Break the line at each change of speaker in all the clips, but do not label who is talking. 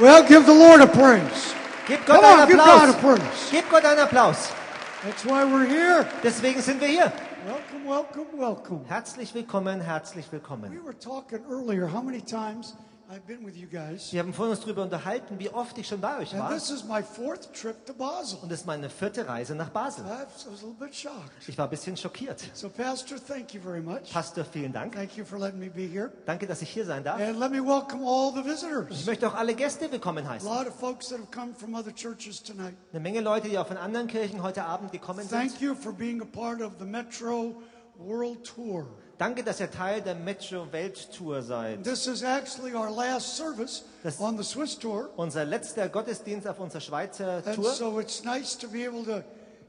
Well, give the Lord a praise.
Gebt Gott
Come on, give God a
Applaus.
praise.
Gebt Gott einen Applaus.
That's why we're here.
Deswegen sind wir hier.
Welcome, welcome, welcome.
Herzlich willkommen, herzlich willkommen.
We
willkommen.
were talking earlier how many times
Wir haben vorhin uns darüber unterhalten, wie oft ich schon bei euch war.
this is my fourth trip to Basel.
Und es ist meine vierte Reise nach Basel.
I was a little bit shocked.
Ich war ein bisschen schockiert.
So, Pastor, thank you very much.
Pastor, vielen Dank.
Thank you for letting me be here.
Danke, dass ich hier sein darf.
And let me welcome all the
Ich möchte auch alle Gäste willkommen
A
heißen.
lot of folks that have come from other churches tonight.
Eine Menge Leute, die auch von anderen Kirchen heute Abend gekommen sind.
Thank you for being a part of the Metro World Tour.
Danke, dass ihr Teil der Metro Welttour seid.
This is actually our last service
Das-
on the Swiss tour.
Unser letzter Gottesdienst auf unserer Schweizer
And
Tour.
so it's nice to be able to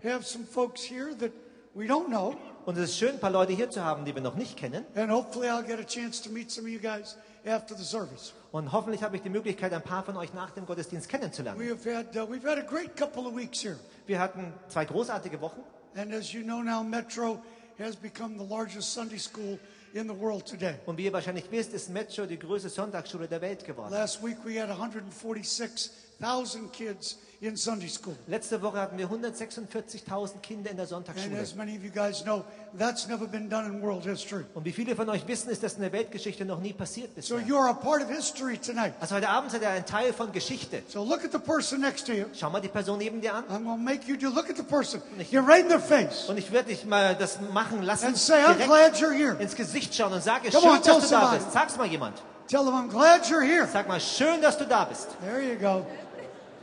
have some folks here that we don't know.
Und es ist schön, ein paar Leute hier zu haben, die wir noch nicht kennen.
And hopefully I'll get a chance to meet some of you guys after the service.
Und hoffentlich habe ich die Möglichkeit, ein paar von euch nach dem Gottesdienst kennenzulernen.
We have had, uh, we've had a great couple of weeks here.
Wir hatten zwei großartige Wochen.
And as you know now, Metro has become the largest Sunday school in the world today.
Und wie ihr wahrscheinlich wisst, ist Metro die größte Sonntagsschule der Welt geworden.
Last week we had 146,000 kids in Sunday school.
Letzte Woche hatten wir 146.000 Kinder in der
And
Sonntagsschule.
as many of you guys know, that's never been done in world history.
Und wie viele von euch wissen, ist das in der Weltgeschichte noch nie passiert
So
bisher.
you're a part of history tonight.
Also heute Abend seid ihr ein Teil von Geschichte.
So look at the person next to you.
Schau mal die Person neben dir an.
I'm going to make you do, look at the person. Get right in their face
Und ich werde dich mal das machen lassen.
and say, I'm glad you're here.
ins Gesicht schauen und sage,
Come
schön,
on,
dass du da bist. Sag's mal jemand.
Tell them I'm glad you're here.
Sag mal, schön, dass du da bist.
There you go.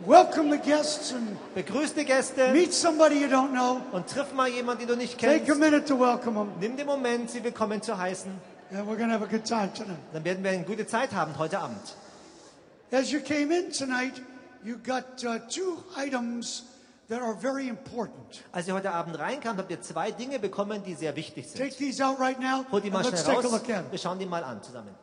Welcome the guests and
Begrüß die Gäste
meet somebody you don't know.
und triff mal jemanden, den du nicht
Take a
kennst.
minute to welcome them.
Nimm den Moment, sie willkommen zu heißen.
And we're going to have a good time tonight.
Dann werden wir eine gute Zeit haben heute Abend.
As you came in tonight, you got uh, two items that are very important.
Als ihr heute Abend reinkamt, habt ihr zwei Dinge bekommen, die sehr wichtig
Take
sind.
these out right now.
Holt die mal
and let's
schnell
take a
raus.
look at.
Wir schauen die mal an zusammen.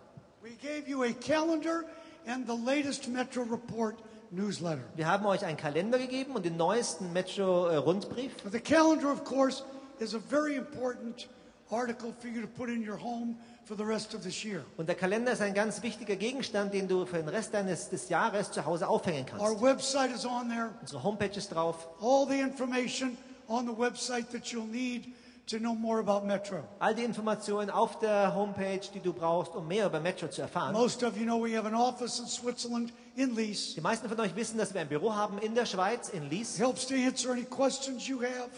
We gave you a calendar and the latest Metro Report newsletter.
Wir haben euch einen Kalender gegeben und den neuesten Metro-Rundbrief.
The calendar, of course, is a very important article for you to put in your home for the rest of this year.
Und der Kalender ist ein ganz wichtiger Gegenstand, den du für den Rest deines des Jahres zu Hause aufhängen
Our
kannst.
website is on there.
Unsere Homepage ist drauf.
All the information on the website that you'll need to know more about Metro.
All die Informationen auf der Homepage, die du brauchst, um mehr über Metro zu erfahren.
Most of you know we have an office in Switzerland in Lees.
Die meisten von euch wissen, dass wir ein Büro haben in der Schweiz, in Lies.
helps to answer any questions you have,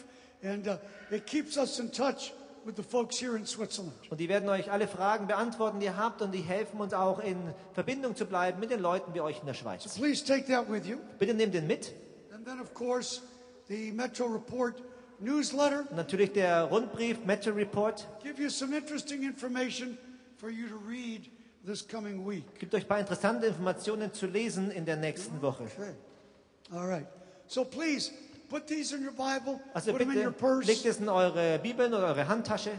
and uh, it keeps us in touch with the folks here in Switzerland.
Und die werden euch alle Fragen beantworten, die ihr habt. Und die helfen uns auch in Verbindung zu bleiben mit den Leuten wie euch in der Schweiz.
Please take that with you.
Bitte nehmt den mit.
And then, of course, the Metro Report newsletter
Und natürlich der Rundbrief, Metro Report,
give you some interesting information for you to read this coming week.
gibt euch ein paar interessante Informationen zu lesen in der nächsten Woche.
Okay. All right. So please put these in your Bible.
Also
put them in your
bitte
purse.
legt es in eure Bibeln oder eure Handtasche.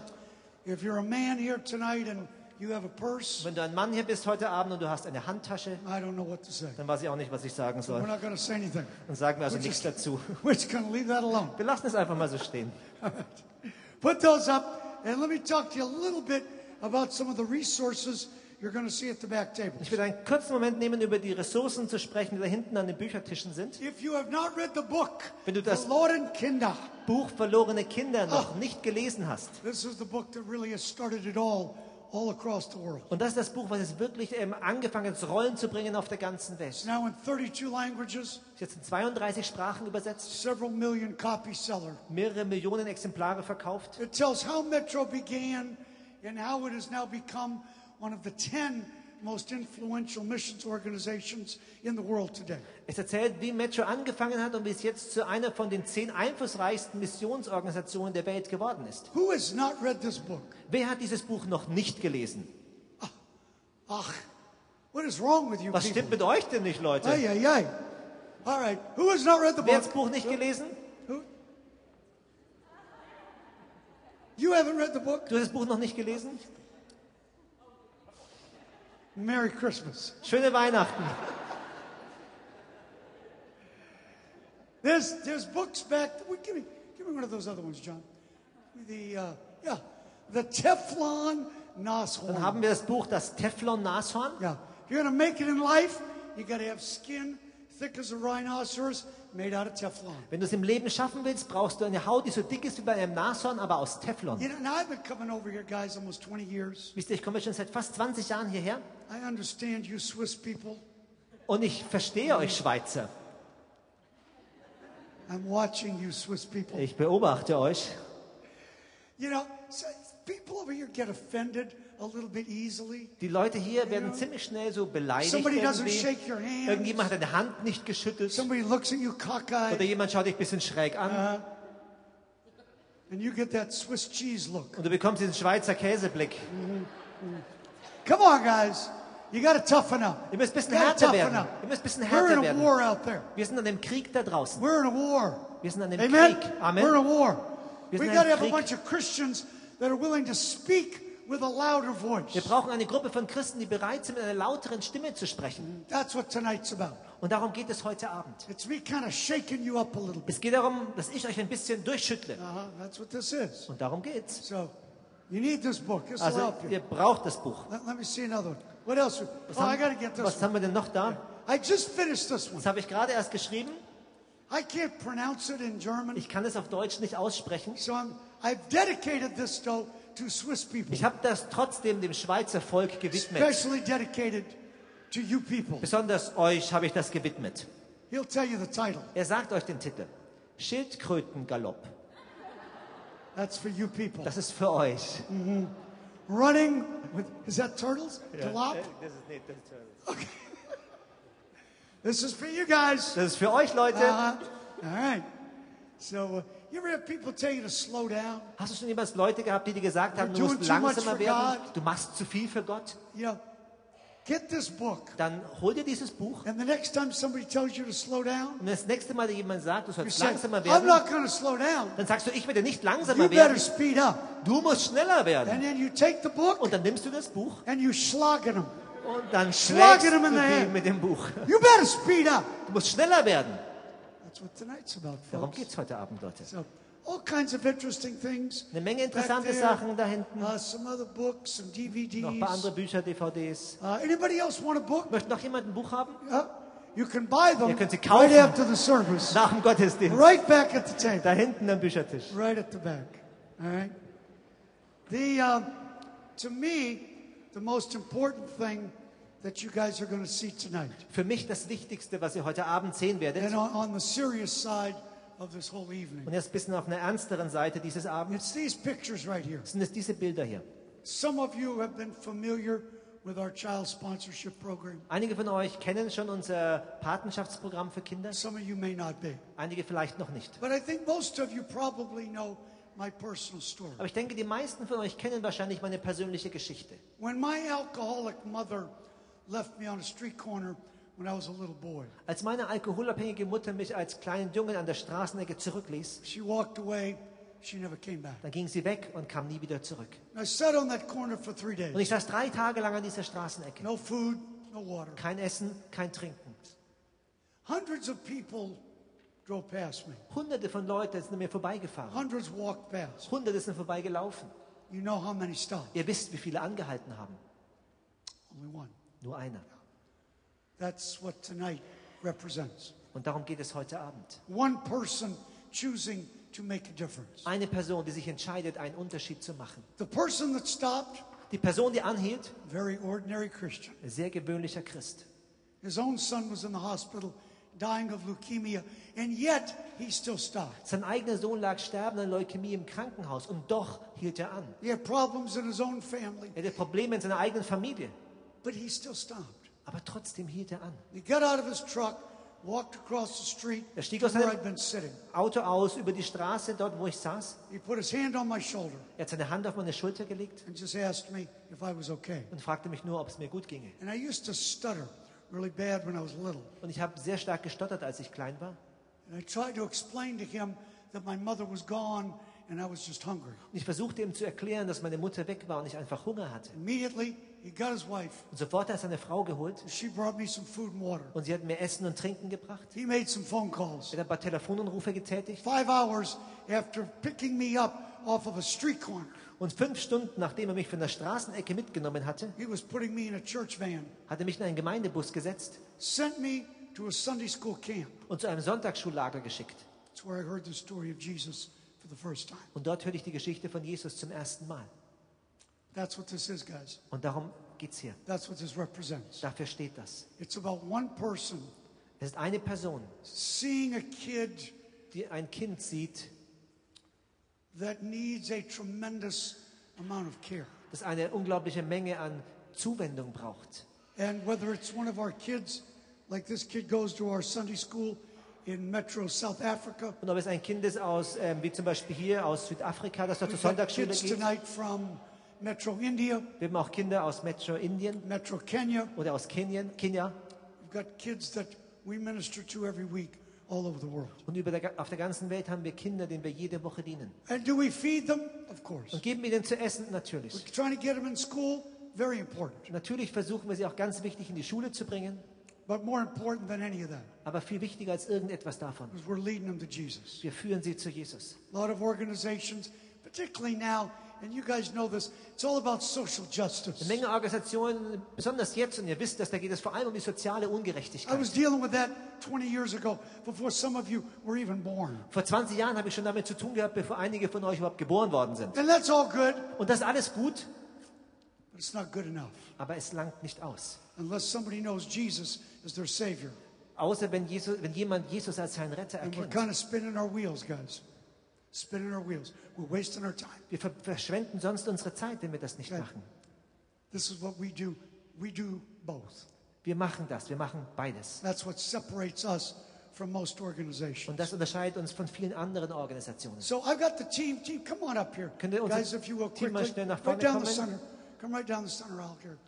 If you're a man here tonight and you have a purse,
Wenn du ein Mann hier bist heute Abend und du hast eine Handtasche,
I don't know what to say.
dann weiß ich auch nicht, was ich sagen
We're
soll.
not going to say anything.
Dann sagen wir also
We're
nichts
just-
dazu.
We're just going to leave that alone.
Wir lassen es einfach mal so stehen.
Put those up, and let me talk to you a little bit about some of the resources
Ich will einen kurzen Moment nehmen, über die Ressourcen zu sprechen, die da hinten an den Büchertischen sind. Wenn du das- Buch Verlorene Kinder noch nicht gelesen hast. Und das ist das Buch, was jetzt wirklich ähm, angefangen hat, Rollen zu bringen auf der ganzen Welt.
Now in 32 languages,
Ist jetzt in 32 Sprachen übersetzt,
several million copy seller.
mehrere Millionen Exemplare verkauft.
It tells how Metro began and how it has now become one of the 10 most influential missions organizations in the world today.
Es erzählt, wie Metro angefangen hat und wie es jetzt zu einer von den zehn einflussreichsten Missionsorganisationen der Welt geworden ist.
Who has not read this book?
Wer hat dieses Buch noch nicht gelesen?
Ach, what is wrong with you
Was
people?
stimmt mit euch denn nicht, Leute?
Ay, ay, ay. All right. Who has not read the
Wer hat das Buch nicht gelesen?
Who? You haven't read the book?
Du hast das Buch noch nicht gelesen?
Merry Christmas.
Schöne Weihnachten.
There's, there's books back. Give me, give me one of those other ones, John. The, uh, yeah, the Teflon
Dann
Nashorn.
haben wir das Buch Das Teflon Nashorn.
Yeah. If you're going to make it in life, you got to have skin
Wenn du es im Leben schaffen willst, brauchst du eine Haut, die so dick ist wie bei einem Nashorn, aber aus Teflon.
You know, now I've been coming over here, guys, almost 20 years.
Wisst ihr, ich komme schon seit fast 20 Jahren hierher
I understand you Swiss people.
und ich verstehe euch Schweizer.
I'm watching you Swiss people.
Ich beobachte euch.
You know, so people over here get offended
Die Leute hier werden ziemlich schnell so beleidigt. Irgendjemand hat deine Hand nicht geschüttelt. Oder jemand schaut dich ein bisschen schräg an.
look.
Und du bekommst diesen Schweizer Käseblick.
Come on, guys. You got to toughen up.
Ihr müsst ein bisschen
gotta
härter werden.
up.
Ihr müsst ein bisschen
We're
härter
in a
werden.
war out there.
Wir sind an dem Krieg da draußen.
We're in a war.
Wir sind an dem
Amen.
Krieg.
We're in
Amen.
a war.
Wir
We
sind
got
in
to
einem
have a bunch of Christians that are willing to speak
Wir brauchen eine Gruppe von Christen, die bereit sind, mit einer lauteren Stimme zu sprechen.
That's what tonight's about.
Und darum geht es heute Abend.
It's me kind of shaking you up a little bit.
Es geht darum, dass ich euch ein bisschen durchschüttle.
Uh-huh. That's what this is.
Und darum geht's.
So, you need this book. This will
Also,
help you.
ihr braucht das Buch.
Let, let me see another one. What else?
Was, haben,
get this
was haben wir denn noch da?
I just finished this one.
Das habe ich gerade erst geschrieben.
I can't pronounce it in German,
Ich kann es auf Deutsch nicht aussprechen.
so I'm, I've dedicated this though to Swiss people,
Ich habe das trotzdem dem Schweizer Volk gewidmet.
especially dedicated to you people.
Besonders euch habe ich das gewidmet.
He'll tell you the title.
Er sagt euch den Titel. Schildkrötengalopp.
That's for you people.
Das ist für euch.
Running with is that turtles? Galop? This is for you guys.
Das ist für euch, Leute.
Uh-huh. All right. So, uh, you ever have people tell you to slow down?
Hast du schon jemals Leute gehabt, die dir gesagt haben, du musst langsamer werden, du machst zu viel für Gott?
Get this book.
Dann hol dir dieses Buch
And the next time somebody tells you to slow down,
und das nächste Mal jemand sagt, du sollst langsamer
I'm
werden,
not going to slow down.
dann sagst du, ich werde nicht langsamer
You better
werden,
speed up.
du musst schneller werden.
And then you take the book
Und dann nimmst du das Buch
and you slogging them.
und dann schlägst du mit dem Buch.
You better speed up.
Du musst schneller werden.
That's what tonight's about,
Darum
folks.
geht's heute Abend, Leute.
So, all kinds of interesting things.
Eine Menge interessante
there,
Sachen da hinten.
Uh, some other books, some DVDs.
Noch ein paar andere Bücher, DVDs.
Uh, anybody else want a book?
Möchte noch jemand ein Buch haben?
Uh, you can buy them
Ihr könnt sie
right after the service.
Nach dem Gottesdienst.
Right back at the table.
Da hinten am Büchertisch.
Right at the back. All right. The um, to me, the most important thing that you guys are going to see tonight,
Für mich das Wichtigste, was ihr heute Abend sehen werdet.
and on, on the serious side of this whole evening,
Und jetzt ein bisschen auf einer ernsteren Seite dieses Abends
it's these pictures right here.
sind es diese Bilder hier.
Some of you have been familiar with our child sponsorship program.
Einige von euch kennen schon unser Patenschaftsprogramm für Kinder,
Some of you may not be.
einige vielleicht noch nicht.
But I think most of you probably know my personal story.
Aber ich denke, die meisten von euch kennen wahrscheinlich meine persönliche Geschichte.
When my alcoholic mother left me on a street corner when I was a little boy,
Als meine alkoholabhängige Mutter mich als kleinen Jungen an der Straßenecke zurückließ,
she walked away. She never came back.
dann ging sie weg und kam nie wieder zurück.
I sat on that corner for three
Und
days.
ich saß drei Tage lang an dieser Straßenecke.
No food, no water.
Kein Essen, kein Trinken.
Hundreds of people drove past me.
Hunderte von Leuten sind an mir vorbeigefahren.
Hundreds walked past.
Hunderte sind vorbeigelaufen.
You know how many stopped?
Ihr wisst, wie viele angehalten haben.
Only one.
Nur einer.
That's what tonight represents.
Und darum geht es heute Abend.
One person choosing to make a difference.
Eine Person, die sich entscheidet, einen Unterschied zu machen.
The person that stopped,
Die Person, die anhielt,
very ordinary Christian.
ein sehr gewöhnlicher Christ.
His own son was in the hospital dying of leukemia, and yet he still stopped.
Sein eigener Sohn lag sterbend an Leukämie im Krankenhaus und doch hielt er an.
He had problems in his own family,
Er hatte Probleme in seiner eigenen Familie,
but he still stopped.
aber trotzdem hielt er an.
He got out of his truck, walked across the street
Er stieg aus
where
seinem-
I'd been sitting.
Auto aus über die Straße, dort wo ich saß.
He put his hand on my shoulder
Er hat seine Hand auf meine Schulter gelegt
and just asked me if I was okay.
und fragte mich nur, ob es mir gut ginge.
And I used to stutter really bad when I was little.
Und ich habe sehr stark gestottert, als ich klein war.
And I tried to explain to him that my mother was gone and I was just hungry.
Und ich versuchte ihm zu erklären, dass meine Mutter weg war und ich einfach Hunger hatte.
Immediately, he got his wife.
Und sofort hat er seine Frau geholt
She brought me some food and water.
und sie hat mir Essen und Trinken gebracht.
He made some phone calls.
Er hat ein paar Telefonanrufe getätigt.
Five hours after picking me up off of a street corner,
Und fünf Stunden, nachdem er mich von der Straßenecke mitgenommen hatte,
he was putting me in a church van,
hat er mich in einen Gemeindebus gesetzt
sent me to a Sunday school camp.
und zu einem Sonntagsschullager geschickt.
That's where I heard the story of Jesus for the first time.
Und dort hörte ich die Geschichte von Jesus zum ersten Mal.
That's what this is, guys.
Und darum geht es hier.
That's what this represents.
Dafür steht das.
It's about one person
Es ist eine Person,
seeing a kid
die ein Kind sieht,
that needs a tremendous amount of care.
das eine unglaubliche Menge an Zuwendung braucht.
And whether it's one of our kids, like this kid goes to our Sunday school in Metro South Africa,
Und ob es ein Kind ist aus, ähm, wie zum Beispiel hier aus Südafrika, das dort zur
we've got
Sonntagsschule
kids
geht.
tonight from Metro India,
Wir haben auch Kinder aus Metro Indien
Metro Kenya.
oder aus Kenia, Kenia.
We've got kids that we minister to every week all over the world.
Und über der, auf der ganzen Welt haben wir Kinder, denen wir jede Woche dienen.
And do we feed them? Of course.
Und geben ihnen zu essen? Natürlich.
We're trying to get them in school, very important.
Natürlich versuchen wir sie auch ganz wichtig in die Schule zu bringen.
But more important than any of that
Aber viel wichtiger als irgendetwas davon.
we're leading them to Jesus.
Wir führen sie zu Jesus.
A lot of organizations, particularly now, and you guys know this, it's all about social justice.
Eine Menge Organisationen, besonders jetzt, und ihr wisst das, da geht es vor allem um die soziale
I
Ungerechtigkeit.
was dealing with that 20 years ago before some of you were even born.
Vor 20 Jahren habe ich schon damit zu tun gehabt, bevor einige von euch überhaupt geboren worden sind.
And that's all good,
Und das ist alles gut,
but it's not good enough
aber es langt nicht aus.
unless somebody knows Jesus as their Savior.
Außer wenn, Jesus, wenn jemand Jesus als seinen Retter
And we're
erkennt.
kind of spinning our wheels, guys.
Wir ver verschwenden sonst unsere Zeit, wenn wir das nicht machen.
This is what we do. We do both.
Wir machen das, wir machen beides.
That's what separates us from most
Und
organizations.
das unterscheidet uns von vielen anderen Organisationen.
So I've got the team. Team, come on up here,
Könnt ihr unser
guys, if you will,
Team mal
quickly.
schnell nach
Right
vorne
down the
kommen?
center. Come right down the center aisle here.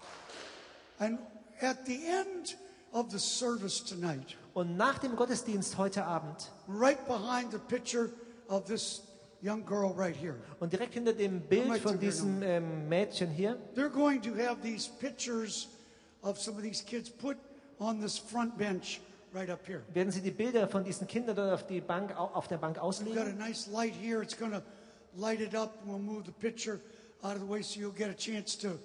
And at the end of the service tonight,
Und nach dem Gottesdienst heute Abend
right behind the picture of this young girl right here,
und direkt hinter dem Bild von diesem ähm, Mädchen hier
they're going to have these pictures of some of these kids put on this front bench right up here.
werden Sie die Bilder von diesen Kindern dort auf, die Bank, au- auf der Bank
We've got a
auslegen.
nice light here. It's going to light it up. We'll move the picture out of the way so you'll get a chance to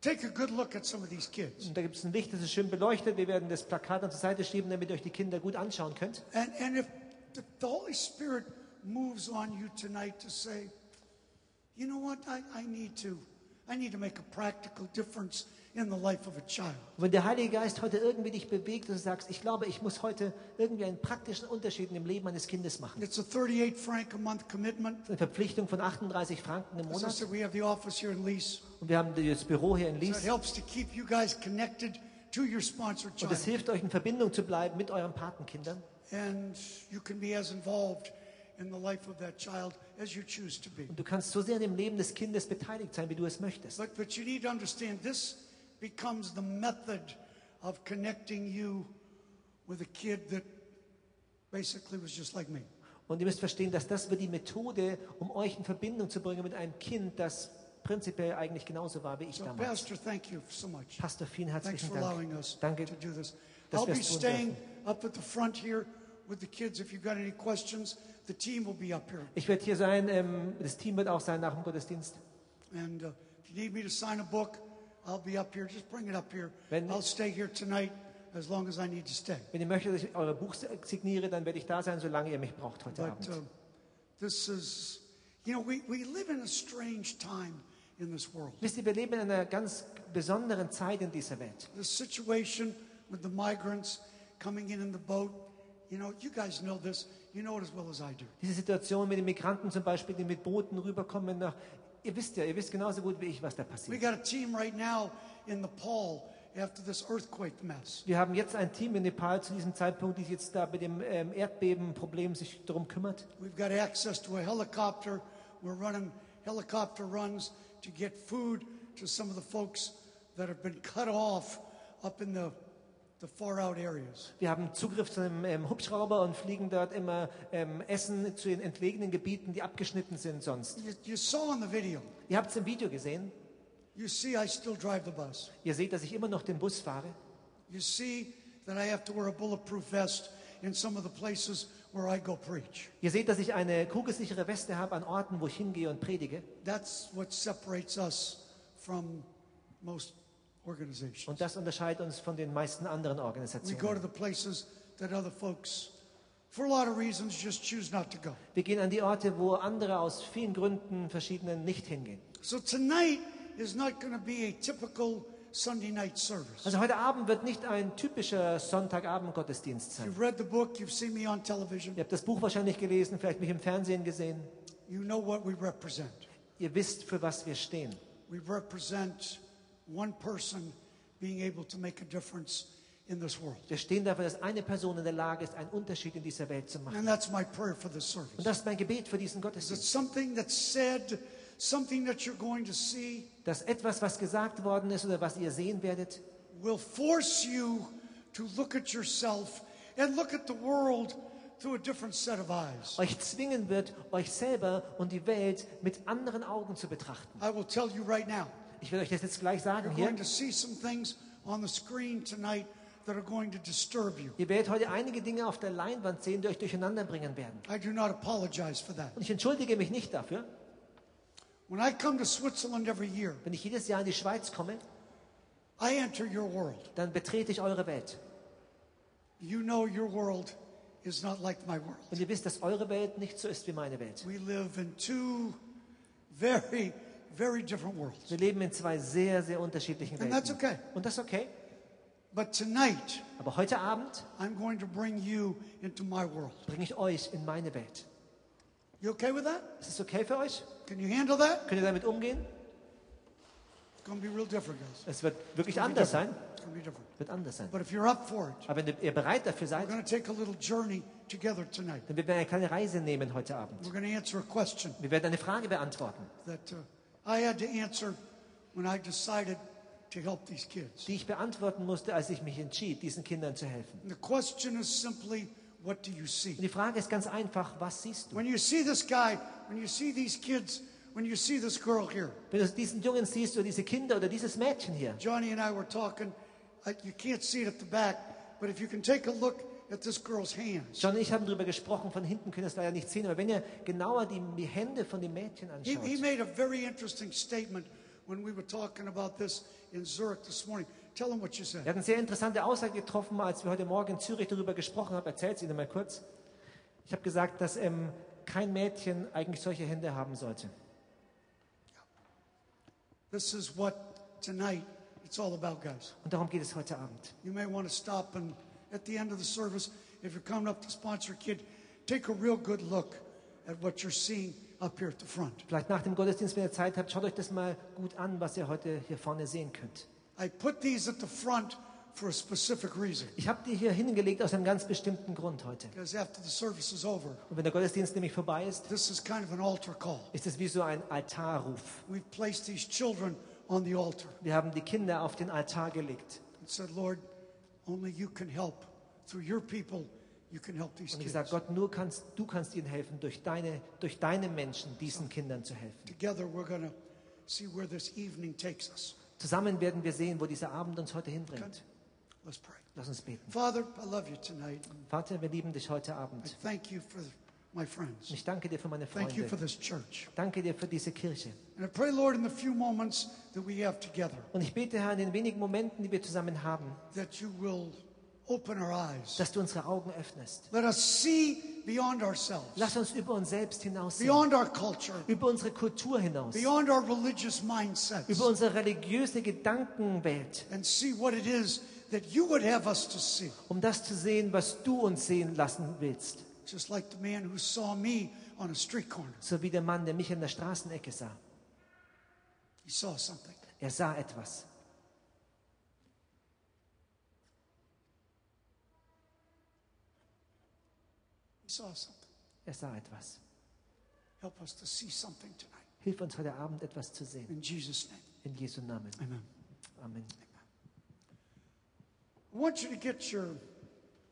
take a good look at some of these kids.
Und da gibt es ein Licht, das ist schön beleuchtet. Wir werden das Plakat an zur Seite schieben, damit ihr euch die Kinder gut anschauen könnt.
And, and if the, the Holy Spirit moves on you tonight to say, you know what, I, I need to, I need to make a practical difference in the life of a child.
Wenn der Heilige Geist heute irgendwie dich bewegt und sagst, ich glaube, ich muss heute irgendwie einen praktischen Unterschied dem Leben eines Kindes machen.
It's a 38 franc a month commitment.
Eine Verpflichtung von 38 Franken im
As I
Monat.
said, we have the office here in Lease.
Und wir haben das Büro hier in
So it helps to keep you guys connected to your sponsored
Und es
child.
hilft euch in Verbindung zu bleiben mit euren Patenkindern.
And you can be as involved
Und du kannst so sehr dem Leben des Kindes beteiligt sein, wie du es möchtest.
But, but you need to understand this becomes the method of connecting you with a kid that basically was just like me.
Und ihr müsst verstehen, dass das wird die Methode, um euch in Verbindung zu bringen mit einem Kind, das prinzipiell eigentlich genauso war wie ich
So,
damals.
Pastor, thank you so much.
Pastor, vielen
Thanks
herzlichen
allowing
Dank. Danke. dass wir es tun
staying with the kids. If you've got any questions, the team will be up here.
Ich werde hier sein, ähm, das Team wird auch sein nach dem Gottesdienst.
And uh, if you need me to sign a book, I'll be up here. Just bring it up here.
Wenn-
I'll stay here tonight as long as I need to stay.
Wenn ihr möchtet, dass ich euer Buch signiere, dann werde ich da sein, solange ihr mich braucht heute
But
Abend.
uh, this is, you know, we, we live in a strange time in this world.
Wisst ihr, wir leben in einer ganz besonderen Zeit in dieser Welt.
The situation with the migrants coming in in the boat, you know, you guys know this. You know it as well as I do.
Diese Situation mit den Migranten zum Beispiel, die mit Booten rüberkommen nach. Ihr wisst ja, ihr wisst genauso gut wie ich, was da
We
passiert.
got a team right now in Nepal after this earthquake mess.
Wir haben jetzt ein Team in Nepal zu diesem Zeitpunkt, die jetzt da mit dem ähm, Erdbebenproblem sich darum kümmert.
We've got access to a helicopter. We're running helicopter runs to get food to some of the folks that have been cut off up in the,
Wir haben Zugriff zu einem ähm, Hubschrauber und fliegen dort immer ähm, Essen zu den entlegenen Gebieten, die abgeschnitten sind sonst.
You, you saw in the video.
Ihr habt es im Video gesehen.
You see, I still drive the bus.
Ihr seht, dass ich immer noch den Bus fahre.
You see that I have to wear a bulletproof vest in some of the places where I go preach.
Ihr seht, dass ich eine kugelsichere Weste habe an Orten, wo ich hingehe und predige.
That's what separates us from most.
Und das unterscheidet uns von den meisten anderen
We go to
Organisationen.
the places that other folks, for a lot of reasons, just choose not to go.
Wir gehen an die Orte, wo andere aus vielen Gründen, verschiedenen, nicht hingehen.
So tonight is not going to be a typical Sunday night service.
Also heute Abend wird nicht ein typischer Sonntagabend-Gottesdienst sein.
You've read the book, you've seen me on television,
Ihr habt das Buch wahrscheinlich gelesen, vielleicht mich im Fernsehen gesehen.
you know what we represent.
Ihr wisst, für was wir stehen.
We represent one person being able to make a difference in this world.
Wir stehen dafür, dass eine Person in der Lage ist, einen Unterschied in dieser Welt zu machen.
And that's my prayer for this
Und
service.
das ist mein Gebet für diesen Gottesdienst.
something that's said, something that you're going to see,
Dass etwas, was gesagt worden ist oder was ihr sehen werdet,
will force you to look at yourself and look at the world through a different set of eyes.
euch zwingen wird, euch selber und die Welt mit anderen Augen zu betrachten.
I will tell you right now,
Ich will euch das jetzt gleich sagen
you're
hier.
going to see some things on the screen tonight that are going to disturb you.
Ihr werdet heute einige Dinge auf der Leinwand sehen, die euch durcheinander bringen werden.
I do not apologize for that.
Und ich entschuldige mich nicht dafür.
When I come to Switzerland every year,
Wenn ich jedes Jahr in die Schweiz komme,
I enter your world.
dann betrete ich eure Welt.
You know your world is not like my world.
Und ihr wisst, dass eure Welt nicht so ist wie meine Welt.
We live in two very, very different worlds.
Wir leben in zwei sehr, sehr unterschiedlichen
And that's
Welten.
okay.
Und das ist okay.
But tonight,
Aber heute Abend
I'm going to bring you into my world.
bringe ich euch in meine Welt.
You okay with that?
Ist es okay für euch?
Can you handle that?
Könnt ihr damit umgehen?
It's going to be real different, guys.
Es wird wirklich
It's gonna be
anders sein.
different. It's going to be different.
Wird anders sein.
But if you're up for it,
Aber wenn ihr bereit dafür
we're
seid,
going to take a little journey together tonight.
dann werden wir eine kleine Reise nehmen heute Abend.
We're going to answer a question
Wir werden eine Frage beantworten,
that uh, I had to answer when I decided to help these kids.
die ich beantworten musste, als ich mich entschied, diesen Kindern zu helfen.
And the question is simply, what do you
Und
see?
die Frage ist ganz einfach, was siehst du?
When you see this guy, when you see these kids, when you see this girl here,
Wenn du diesen Jungen siehst oder diese Kinder oder dieses Mädchen hier,
Johnny and I were talking. I, you can't see it at the back, but if you can take a look at this girl's hands,
John und ich haben darüber gesprochen, von hinten können es leider nicht sehen, aber wenn ihr genauer die, Hände von dem Mädchen
he, he
anschaut,
made a very interesting statement when we were talking about this in Zurich this morning. Tell him what you
er
said.
hat eine sehr interessante Aussage getroffen, als wir heute Morgen in Zürich darüber gesprochen haben. Erzählt es Ihnen mal kurz. Ich habe gesagt, dass ähm, kein Mädchen eigentlich solche Hände haben sollte.
This is what tonight it's all about, guys.
Und darum geht es heute Abend.
You may want to stop and at the end of the service, if you're coming up to sponsor a kid, take a real good look at what you're seeing up here at the front.
Vielleicht nach dem Gottesdienst, wenn ihr Zeit habt, schaut euch das mal gut an, was ihr heute hier vorne sehen könnt.
I put these at the front for a specific reason.
Ich habe die hier hingelegt aus einem ganz bestimmten Grund heute.
Because after the service is over,
Und wenn der Gottesdienst nämlich vorbei ist,
this is kind of an altar call.
ist es wie so ein Altarruf.
We've placed these children on the altar
Wir haben die Kinder auf den Altar gelegt
and said, Lord, only you can help. Through your people, you can help these
und
kids.
gesagt, Gott, nur kannst, du kannst ihnen helfen, durch deine, durch deine Menschen diesen Kindern zu helfen.
Together, we're going to see where this evening takes us.
Zusammen werden wir sehen, wo dieser Abend uns heute hinbringt.
Let's pray.
Lass uns beten.
Father, I love you tonight.
Vater, wir lieben dich heute
I
Abend.
thank you for my friends.
Ich danke dir für meine
Thank you for
Freunde.
this church.
Danke dir für diese Kirche.
And I pray, Lord, in the few moments that we have together,
Und ich bete, Herr, in den wenigen Momenten, die wir zusammen haben,
that you will open our eyes.
dass du unsere Augen öffnest.
Let us see beyond ourselves,
Lass uns über uns selbst hinaussehen.
beyond our culture,
Über unsere Kultur hinaus.
beyond our religious mindsets,
Über unsere religiöse Gedankenwelt.
and see what it is that you would have us to see.
Um das zu sehen, was du uns sehen lassen willst.
Just like the man who saw me on a street corner.
So wie der Mann, der mich in der Straßenecke sah.
He saw something.
Er sah etwas.
He saw something.
Er sah etwas.
Help us to see something tonight.
Hilf uns heute Abend etwas zu sehen.
In Jesus' name.
In Jesu Namen.
Amen.
Amen.
I want you to get your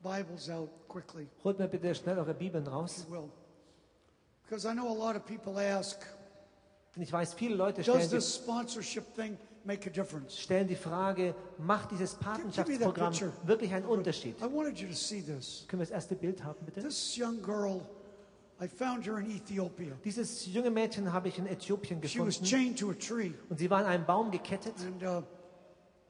Bibles out quickly,
Holt mir bitte schnell eure Bibeln raus.
Because I know a lot of people ask,
Denn ich weiß, viele Leute
does
stellen
this
die,
sponsorship thing make a difference?
stellen die Frage, macht dieses Patenschaftsprogramm wirklich einen Unterschied?
I wanted you to see this.
Können wir das erste Bild haben, bitte?
This young girl, I found her in Ethiopia.
Dieses junge Mädchen habe ich in Äthiopien
She was
gefunden
chained to a tree,
und sie war an einen Baum gekettet
and uh,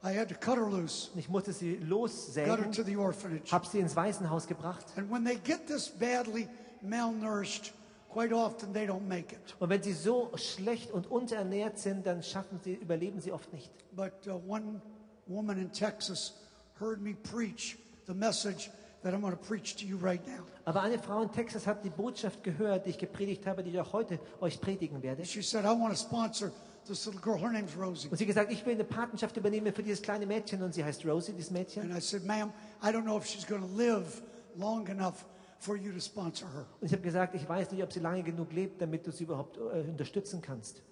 I had to cut her loose,
ich musste sie
got her
lossägen,
to the orphanage.
habe sie ins Waisenhaus gebracht
And when they get this badly malnourished, quite often they don't make it.
und wenn sie so schlecht und unterernährt sind, dann schaffen sie, überleben sie oft nicht.
But uh, one woman in Texas heard me preach the message that I'm going to preach to you right now.
Aber eine Frau in Texas hat die Botschaft gehört, die ich gepredigt habe, die ich auch heute euch predigen werde.
She said, I want to sponsor this little girl. Her name's Rosie.
Und sie gesagt, ich will eine Patenschaft übernehmen für dieses kleine Mädchen und sie heißt Rosie, dieses Mädchen.
And I said, ma'am, I don't know if she's going to live long enough for you to sponsor her.
Und ich habe gesagt, ich weiß nicht, ob sie lange genug lebt, damit du sie überhaupt äh, unterstützen kannst.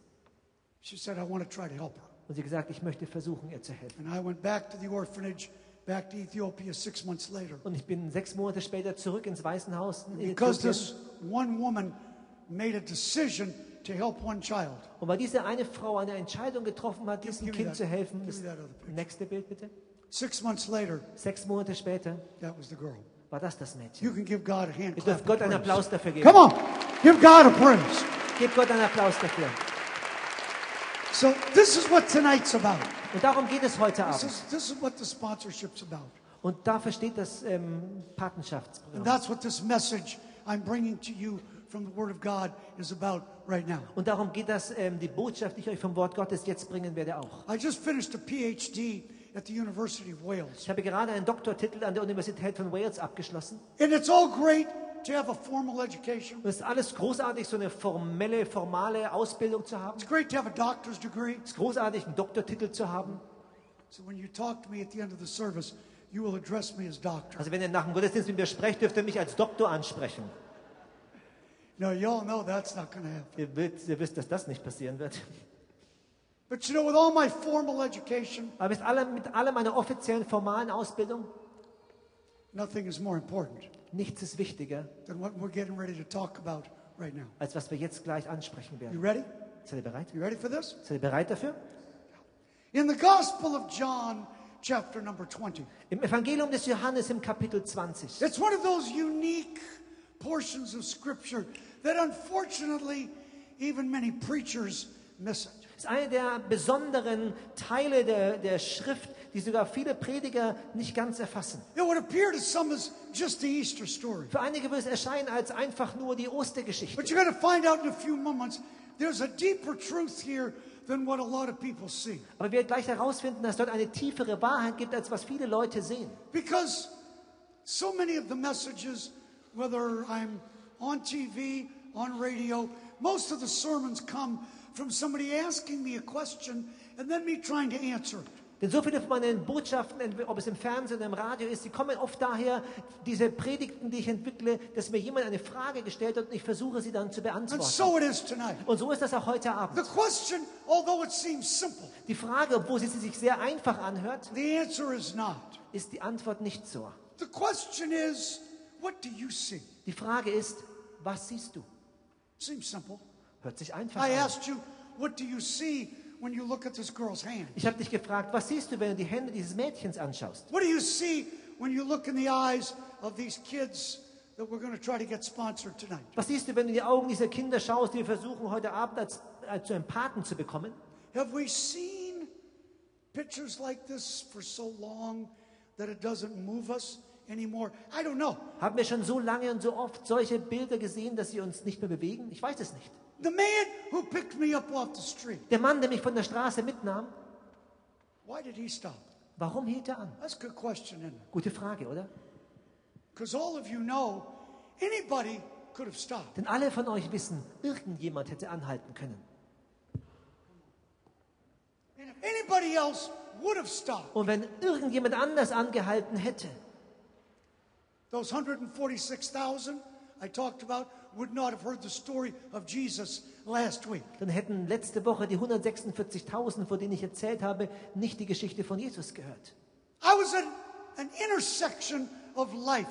She said, I want to try to help her.
Und sie gesagt, ich möchte versuchen, ihr zu helfen.
And I went back to the orphanage, back to Ethiopia six months later.
Und ich bin sechs Monate später zurück ins Waisenhaus in
Because this one woman made a decision to help one child.
Und weil diese eine Frau eine Entscheidung getroffen hat, diesem Kind
that-
zu helfen, das nächste Bild bitte.
Six months later,
Sechs Monate später
that was the girl.
war das das Mädchen.
You can give God a hand
Ihr dürft Gott einen. Applaus dafür geben.
Come on, give God a praise.
Gebt Gott einen Applaus dafür.
So this is what tonight's about.
Und darum geht es heute
This
Abend.
is, this is what the sponsorship's about.
Und dafür steht das ähm,
And
Patenschaftsprogramm.
that's what this message I'm bringing to you from the Word of God is about right now.
Und darum geht das, ähm, die Botschaft, die ich euch vom Wort Gottes jetzt bringen werde, auch.
I just finished a PhD at the University of Wales.
Ich habe gerade einen Doktortitel an der Universität von Wales abgeschlossen.
And it's all great to have a formal education.
Und es ist alles großartig, so eine formelle, formale Ausbildung zu haben.
It's great to have a doctor's degree.
Es ist großartig, einen Doktortitel zu haben.
So when you talk to me at the end of the service, you will address me as doctor.
Also wenn ihr nach dem Gottesdienst mit mir sprecht, dürft ihr mich als Doktor ansprechen.
No, you all know that's not going to happen.
Ihr, wisst, ihr wisst, dass das nicht passieren wird.
But you know, with all my formal education,
Aber mit allem, mit allem meiner offiziellen, formalen Ausbildung,
nothing is more important
nichts ist wichtiger,
than what we're getting ready to talk about right now.
als was wir jetzt gleich ansprechen
You
werden.
ready?
Seid ihr bereit?
You ready for this?
Seid ihr bereit dafür?
In the Gospel of John, chapter number 20,
Im Evangelium des Johannes im Kapitel 20.
it's one of those unique portions of Scripture that unfortunately even many preachers miss it.
ist eine der besonderen Teile der, der Schrift, die sogar viele Prediger nicht ganz erfassen.
It would appear to some as just the Easter story.
Für einige wird es erscheinen als einfach nur die Ostergeschichte.
But you're going to find out in a few moments there's a deeper truth here than what a lot of people see.
Aber wir werden gleich herausfinden, dass dort eine tiefere Wahrheit gibt, als was viele Leute sehen.
Because so many of the messages, whether I'm on TV, on radio, most of the sermons come from somebody asking me a question and then me trying to answer it.
Denn so viele von meinen Botschaften, ob es im Fernsehen oder im Radio ist, die kommen oft daher, diese Predigten, die ich entwickle, dass mir jemand eine Frage gestellt hat und ich versuche sie dann zu
And
beantworten.
so it is tonight.
Und so ist das auch heute
The
Abend.
question, although it seems simple,
Die Frage, obwohl sie sich sehr einfach anhört,
the answer is not.
ist die Antwort nicht so.
Is, what do you see?
Die Frage ist, was siehst du?
Seems simple.
Hört sich einfach
I
an.
asked you, what do you see when you look at this girl's hand?
Ich habe dich gefragt, was siehst du, wenn du die Hände dieses Mädchens anschaust?
What do you see when you look in the eyes of these kids that we're going to try to get sponsored tonight?
Was siehst du, wenn du in die Augen dieser Kinder schaust, die wir versuchen heute Abend als, als zu einem Paten zu bekommen?
Have we seen pictures like this for so long that it doesn't move us anymore? I don't know.
Haben wir schon so lange und so oft solche Bilder gesehen, dass sie uns nicht mehr bewegen? Ich weiß es nicht.
The man who picked me up off the street,
Der Mann, der mich von der Straße mitnahm,
why did he stop?
warum hielt er an?
That's a good question, isn't it?
Gute Frage, oder?
Because all of you know anybody could have stopped.
Denn alle von euch wissen, irgendjemand hätte anhalten können.
And if anybody else would have stopped,
Und wenn irgendjemand anders angehalten hätte,
those 146,000 I talked about would not have heard the story of Jesus last week.
dann hätten letzte Woche die 146.000, von denen ich erzählt habe, nicht die Geschichte von Jesus gehört.
I was at an intersection of life.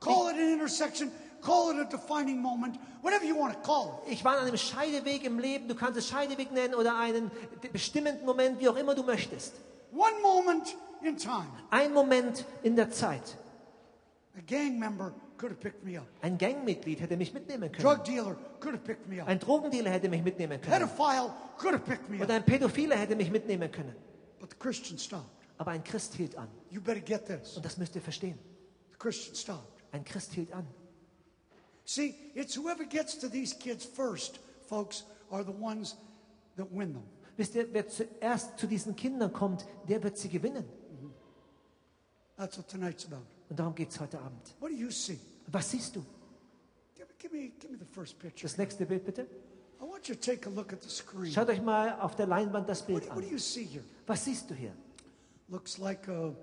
Call it an intersection call it a defining moment, whatever you want to call it.
Ich war an einem Scheideweg im Leben. Du kannst es Scheideweg nennen oder einen bestimmenden Moment, wie auch immer du möchtest.
One moment in time.
Ein Moment in der Zeit. Ein Gangmitglied hätte mich mitnehmen können.
Drug dealer could have picked me up.
Ein Drogendealer hätte mich mitnehmen können.
Pedophile could have picked me
Oder ein Pädophiler hätte mich mitnehmen können.
But the Christian stopped.
Aber ein Christ hielt an.
You better get this.
Und das müsst ihr verstehen.
The Christian stopped.
Ein Christ hielt an.
See, it's whoever gets to these kids first, folks, are the ones that win them.
Wisst ihr, wer zuerst zu diesen Kindern kommt, der wird sie gewinnen.
That's what tonight's about.
Und darum geht es heute Abend.
What do you see?
Was siehst du?
Give, give me, give me the first picture.
Das nächste Bild bitte.
I want you to take a look at the screen.
Schaut euch mal auf der Leinwand das
What,
Bild
do- what do
an.
you see here?
Was siehst du hier?
Looks like a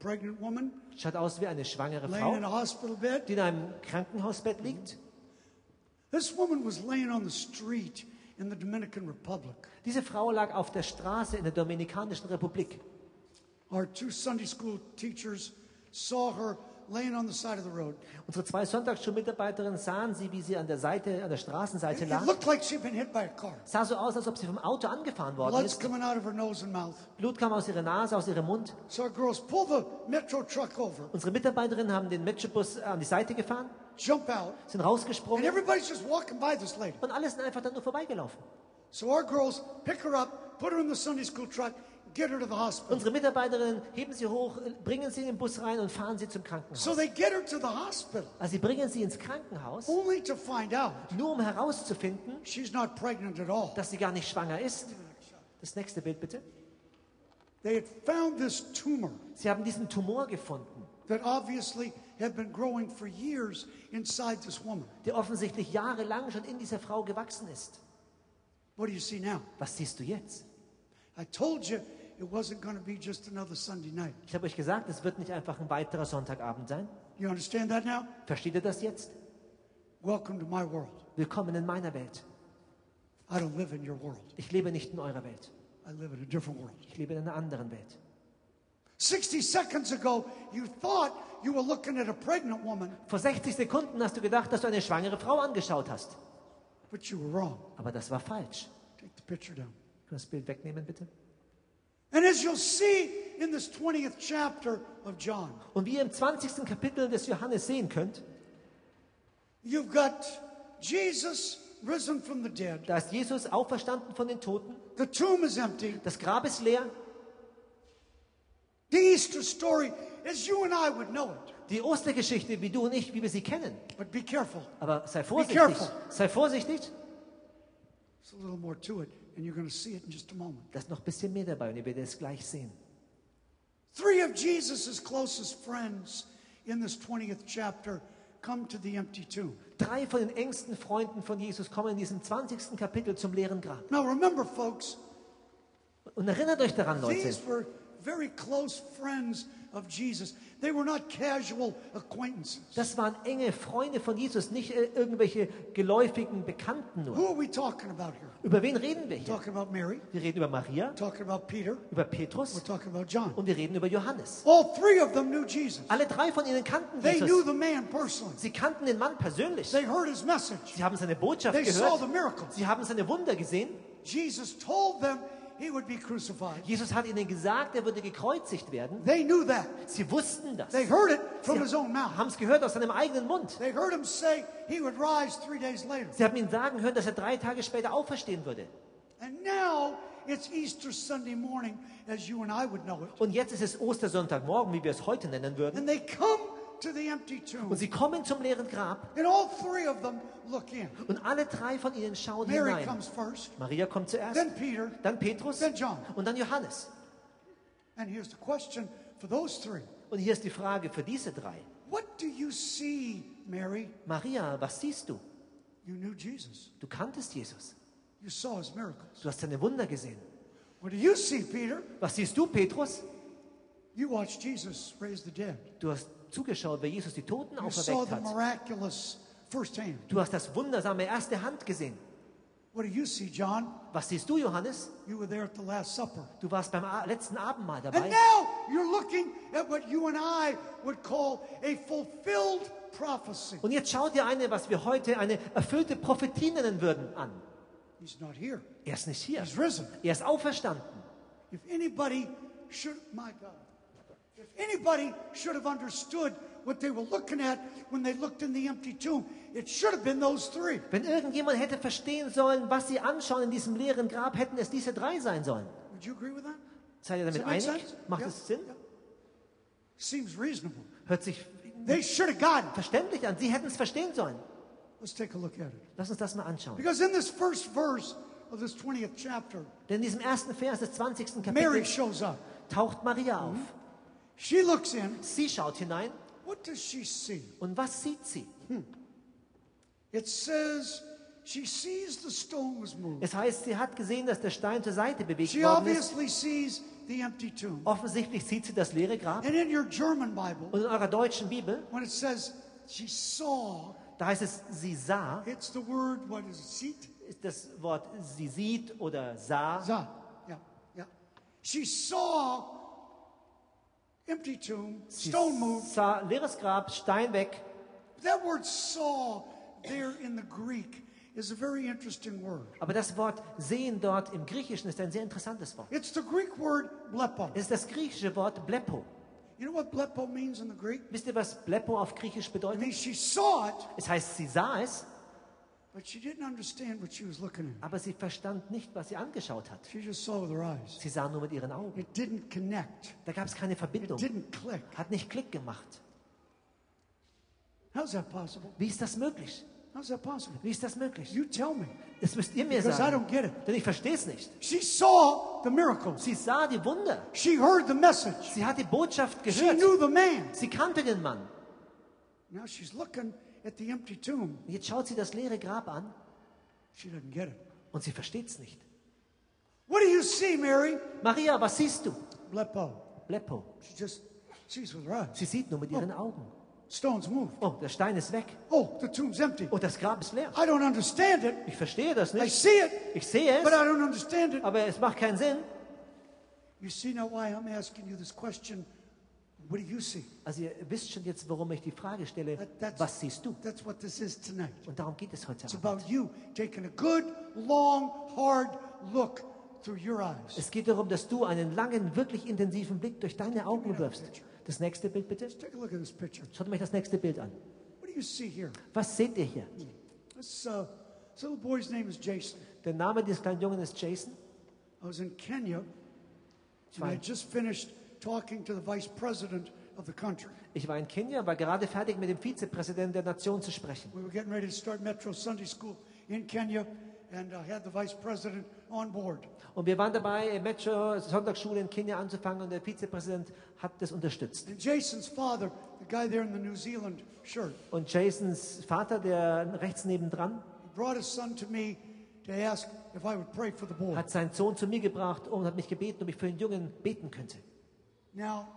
pregnant woman
Schaut aus wie eine schwangere
laying in
Frau,
a hospital bed.
die in einem Krankenhausbett liegt.
This woman was laying on the street in the Dominican Republic.
Diese Frau lag auf der Straße in der Dominikanischen Republik.
Our two Sunday school teachers saw her laying on the side of the road.
Unsere zwei Sonntagsschulmitarbeiterinnen sahen sie, wie sie an der Seite, an der Straßenseite
It
lag.
looked like she'd been hit by a car.
Sah so aus, als ob sie vom Auto angefahren worden
Blood's
ist.
coming out of her nose and mouth.
Blut kam aus ihrer Nase, aus ihrem Mund.
So our girls pull the metro truck over,
Unsere Mitarbeiterinnen haben den Metrobus an die Seite gefahren,
jump out,
sind
and
rausgesprungen
everybody's just walking by this lady.
und alle sind einfach dann nur vorbeigelaufen.
So our girls pick her up, put her in the Sunday school truck, get her to the hospital.
Unsere Mitarbeiterinnen heben sie hoch, bringen sie in den Bus rein und fahren sie zum Krankenhaus.
So they get her to the hospital,
Also sie bringen sie ins Krankenhaus,
only to find out
nur um herauszufinden,
she's not pregnant at all.
dass sie gar nicht schwanger ist. Das nächste Bild bitte.
They had found this tumor
Sie haben diesen Tumor gefunden,
that obviously had been growing for years inside this woman.
der offensichtlich jahrelang schon in dieser Frau gewachsen ist.
What do you see now?
Was siehst du jetzt?
I told you it wasn't going to be just another Sunday night.
Ich habe euch gesagt, es wird nicht einfach ein weiterer Sonntagabend sein.
You understand that now?
Versteht ihr das jetzt?
Welcome to my world.
Willkommen in meiner Welt.
I don't live in your world.
Ich lebe nicht in eurer Welt.
I live in a different world.
Ich lebe in einer anderen Welt.
60 seconds ago, you thought you were looking at a pregnant woman,
Vor 60 Sekunden hast du gedacht, dass du eine schwangere Frau angeschaut hast.
but you were wrong.
Aber das war falsch.
Take the picture down.
Wir das Bild wegnehmen, bitte? Und wie ihr im 20. Kapitel des Johannes sehen könnt,
you've got Jesus risen from the dead.
da ist Jesus auferstanden von den Toten.
The tomb is empty.
Das Grab ist leer.
The Easter story, as you and I would know it.
Die Ostergeschichte, wie du und ich, wie wir sie kennen.
But be careful.
Aber sei vorsichtig.
careful.
Sei vorsichtig.
There's a little more to it,
Da ist noch ein bisschen mehr dabei und ihr werdet es gleich sehen.
Three of Jesus' closest friends in this 20th chapter come to the empty tomb.
Drei von den engsten Freunden von Jesus kommen in diesem 20. Kapitel zum leeren Grab.
Now remember, folks,
Und erinnert euch daran, Leute,
these were very close friends of Jesus. They were not casual acquaintances.
das waren enge Freunde von Jesus, nicht äh, irgendwelche geläufigen Bekannten nur.
Who are we talking about here?
Über wen reden wir hier?
Talking about Mary,
Wir reden über Maria,
talking about Peter,
über
we're
Petrus
talking about John.
und wir reden über Johannes.
All three of them knew Jesus.
Alle drei von ihnen kannten
They knew
Jesus.
the man personally.
Sie kannten den Mann persönlich.
They heard his message.
Sie haben seine Botschaft
They saw the
gehört.
miracles.
Sie haben seine Wunder gesehen.
Jesus told them he would be crucified.
Jesus hat ihnen gesagt, er würde gekreuzigt werden.
They knew that.
Sie wussten das.
They heard it from
Sie
his own mouth.
haben es gehört aus seinem eigenen Mund.
They heard him say he would rise three days later.
Sie haben ihn sagen hören, dass er drei Tage später auferstehen würde.
And now it's Easter Sunday morning, as you and I would know it.
Und jetzt ist es Ostersonntagmorgen, wie wir es heute nennen würden.
And they come to the empty tomb.
Und sie kommen zum leeren Grab
And all three of them look in.
und alle drei von ihnen schauen
Mary
hinein. Maria kommt zuerst,
Peter,
dann Petrus und dann Johannes. Und hier ist die Frage für diese drei.
See, Mary?
Maria, was siehst du? Du kanntest Jesus. Du hast seine Wunder gesehen.
See?
Was siehst du, Petrus? Du hast zugeschaut, wie Jesus die Toten auferweckt hat. Du hast das wundersame erste Hand gesehen.
What do you see, John?
Was siehst du, Johannes?
You were there at the Last Supper.
Du warst beim letzten Abendmahl
And
dabei.
now you're looking at what you and I would call a fulfilled prophecy.
Und jetzt schau dir eine, was wir heute eine erfüllte Prophetie nennen würden, an.
He's not here.
Er ist nicht hier.
He's risen.
Er ist auferstanden.
If anybody should, my God, if anybody should have understood what they were looking at when they looked in the empty tomb, it should have been those three.
Wenn irgendjemand hätte verstehen sollen, was sie anschauen in diesem leeren Grab, hätten es diese drei sein sollen.
Would you agree with that?
Seid ihr damit einig?
sense?
Macht
Yeah,
es Sinn?
yeah. Seems reasonable.
Hört sich
They should have gotten
verständlich an. Sie hätten es verstehen sollen.
Let's take a look at it.
Lass uns das mal anschauen.
Because in this first verse of this 20th chapter,
Denn in diesem ersten Vers des 20.
Mary
Kapitels
shows up.
taucht Maria auf.
She looks in.
Sie schaut hinein
What does she see?
und was sieht sie?
It says she sees the stone was moved.
Es heißt, sie hat gesehen, dass der Stein zur Seite bewegt
She
worden ist.
obviously sees the empty tomb.
Offensichtlich sieht sie das leere Grab.
And in your German Bible,
Und in eurer deutschen Bibel,
when it says she saw,
da heißt es, sie sah,
it's the word, what is it, sieht?
ist das Wort sie sieht oder sah.
Sah. Yeah, yeah. She saw empty tomb, stone moved.
sah leeres Grab, Stein weg.
That word saw there in the Greek is a very interesting word.
Aber das Wort sehen dort im Griechischen ist ein sehr interessantes Wort.
It's the Greek word blepo.
Es ist das griechische Wort blepo.
You know what blepo means in the Greek?
Wisst ihr, was blepo auf Griechisch
It
bedeutet?
means she saw it,
Es heißt, sie sah es, aber sie verstand nicht, was sie angeschaut hat.
She just saw with her eyes.
Sie sah nur mit ihren Augen.
It didn't connect.
Da gab es keine
It
Verbindung.
didn't click.
Hat nicht Klick gemacht.
How's that possible?
Wie ist das möglich?
How's that possible?
Wie ist das möglich?
You tell me.
Das müsst ihr mir
Because I
sagen.
don't get it.
Denn ich verstehe es nicht.
She saw the miracles.
Sie sah die Wunder.
She heard the message.
Sie hat die Botschaft
She
gehört.
knew the man.
Sie kannte den Mann.
Now she's looking at the empty tomb.
Und Jetzt schaut sie das leere Grab an
She doesn't get it.
und sie versteht es nicht.
What do you see, Mary?
Maria, was siehst du?
Blepo.
Bleppo.
She just sees with her eyes.
Sie sieht nur mit ihren Augen.
Stones moved.
Oh, der Stein ist weg.
Oh, the tomb's empty.
Oh, das Grab ist leer.
I don't understand it.
Ich verstehe das
I
nicht.
see it,
Ich sehe
but I
es,
don't understand it.
aber es macht keinen Sinn.
You see now why I'm asking you this question. What do you see?
Also ihr wisst schon jetzt, warum ich die Frage stelle,
That-
was siehst du?
That's what this is tonight.
Und darum geht es heute
It's
Abend.
about you taking a good, long, hard look through your eyes.
Es geht darum, dass du einen langen, wirklich intensiven Blick durch deine Augen wirfst. Das nächste Bild bitte. Schaut euch das nächste Bild an.
What do you see here?
Was seht ihr hier?
This, uh, this little boy's name is Jason.
Der Name dieses kleinen Jungen ist Jason.
I was in Kenya, and I just finished talking to the vice president of the country.
Ich war in Kenia, war gerade fertig mit dem Vizepräsidenten der Nation zu sprechen.
We were getting ready to start Metro Sunday School in Kenya, and I had the vice president on board.
Und wir waren dabei, Metro Sonntagsschule in Kenia anzufangen und der Vizepräsident hat das unterstützt.
And Jason's father, the guy there in the New Zealand shirt,
Und Jasons Vater, der rechts nebendran,
brought his son to me to ask if I would pray for the boy.
hat seinen Sohn zu mir gebracht und hat mich gebeten, ob ich für den Jungen beten könnte.
Now,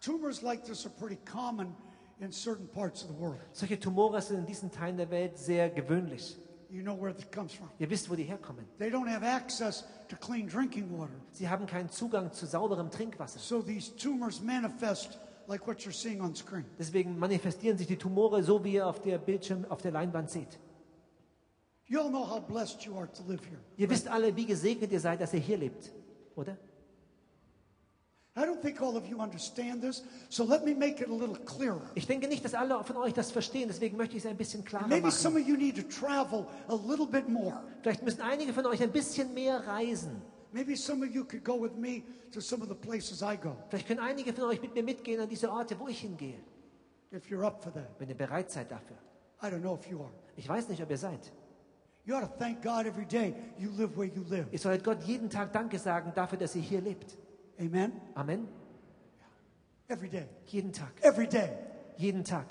tumors like this are pretty common in certain parts of the world.
Solche Tumore sind in diesen Teilen der Welt sehr gewöhnlich.
You know where it comes from.
Ihr wisst, wo die herkommen.
They don't have access to clean drinking water.
Sie haben keinen Zugang zu sauberem Trinkwasser.
So these tumors manifest like what you're seeing on screen.
Deswegen manifestieren sich die Tumore so, wie ihr auf der Bildschirm, auf der Leinwand seht.
You all know how blessed you are to live here.
Ihr wisst alle, wie gesegnet ihr seid, dass ihr hier lebt, oder? Ich denke nicht, dass alle von euch das verstehen, deswegen möchte ich es ein bisschen klarer
Maybe some
machen.
of you need to travel a little bit more.
Vielleicht müssen einige von euch ein bisschen mehr reisen.
Maybe some of you could go with me to some of the places I go,
Vielleicht können einige von euch mit mir mitgehen an diese Orte, wo ich hingehe,
if you're up for that.
wenn ihr bereit seid dafür.
I don't know if you are.
Ich weiß nicht, ob ihr seid.
You ought to thank God every day you live where you live.
Ihr solltet Gott jeden Tag Danke sagen dafür, dass ihr hier lebt.
Amen?
Amen.
Every day.
Jeden Tag.
Every day.
Jeden Tag.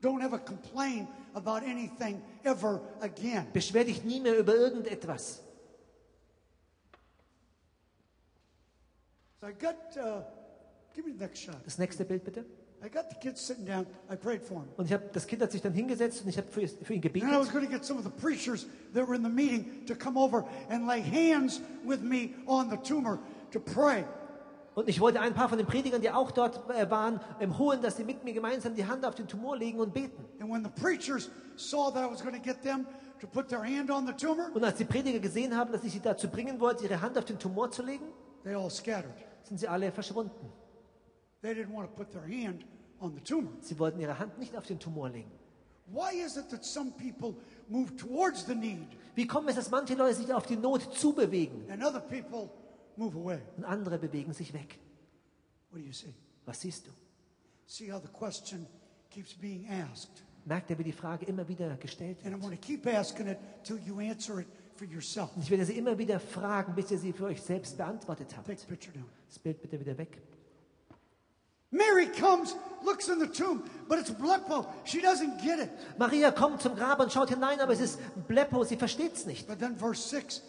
Don't ever complain about anything ever again.
Beschwer dich nie mehr über irgendetwas.
So I got, uh, give me the next shot.
Das nächste Bild bitte.
I got the kids sitting down. I prayed for him.
Und ich habe das Kind hat sich dann hingesetzt und ich habe für, für ihn
And I was going to get some of the preachers that were in the meeting to come over and lay hands with me on the tumor to pray.
Und ich wollte ein paar von den Predigern, die auch dort äh, waren, holen, dass sie mit mir gemeinsam die Hand auf den Tumor legen und beten.
And when the preachers saw that I was going to get them to put their hand on the tumor,
Und als die Prediger gesehen haben, dass ich sie dazu bringen wollte, ihre Hand auf den Tumor zu legen,
they all scattered.
sind sie alle verschwunden.
They didn't want to put their hand on the tumor.
Sie wollten ihre Hand nicht auf den Tumor legen.
Why is it that some people move towards the need
Wie kommt es, dass manche Leute sich auf die Not zubewegen
and other people move away?
und andere bewegen sich weg?
What do you see?
Was siehst du?
See how the question keeps being asked.
Merkt ihr, wie die Frage immer wieder gestellt
And I'm
wird?
going to keep asking it till you answer it for yourself.
Und ich werde sie immer wieder fragen, bis ihr sie für euch selbst beantwortet habt.
Take the picture down.
Das Bild bitte wieder weg.
Mary comes, looks in the tomb, but it's Bleppo. She doesn't get it.
Maria kommt zum Grab und schaut hinein, aber es ist Bleppo, sie versteht es nicht.
But then verse 6,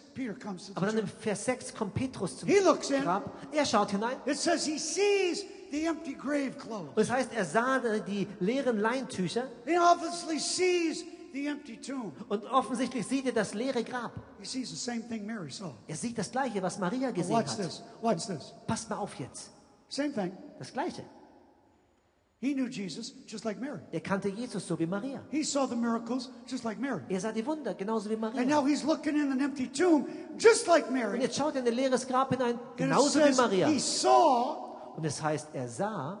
Aber dann im Vers 6 kommt Petrus zum
He looks in.
Grab. Er schaut hinein
It says he sees the empty grave clothes.
und es heißt, er sah die leeren Leintücher
He obviously sees the empty tomb.
und offensichtlich sieht er das leere Grab.
He sees the same thing Mary saw.
Er sieht das Gleiche, was Maria gesehen
watch
hat.
this. Watch this.
Passt mal auf jetzt.
Same thing.
Das Gleiche.
He knew Jesus just like Mary.
Er kannte Jesus so wie Maria.
He saw the miracles just like Mary.
Er sah die Wunder genauso wie Maria.
And now he's looking in an empty tomb just like Mary.
Und jetzt schaut er in ein leeres Grab hinein,
And
genauso wie Maria.
he saw,
Und es heißt, er sah.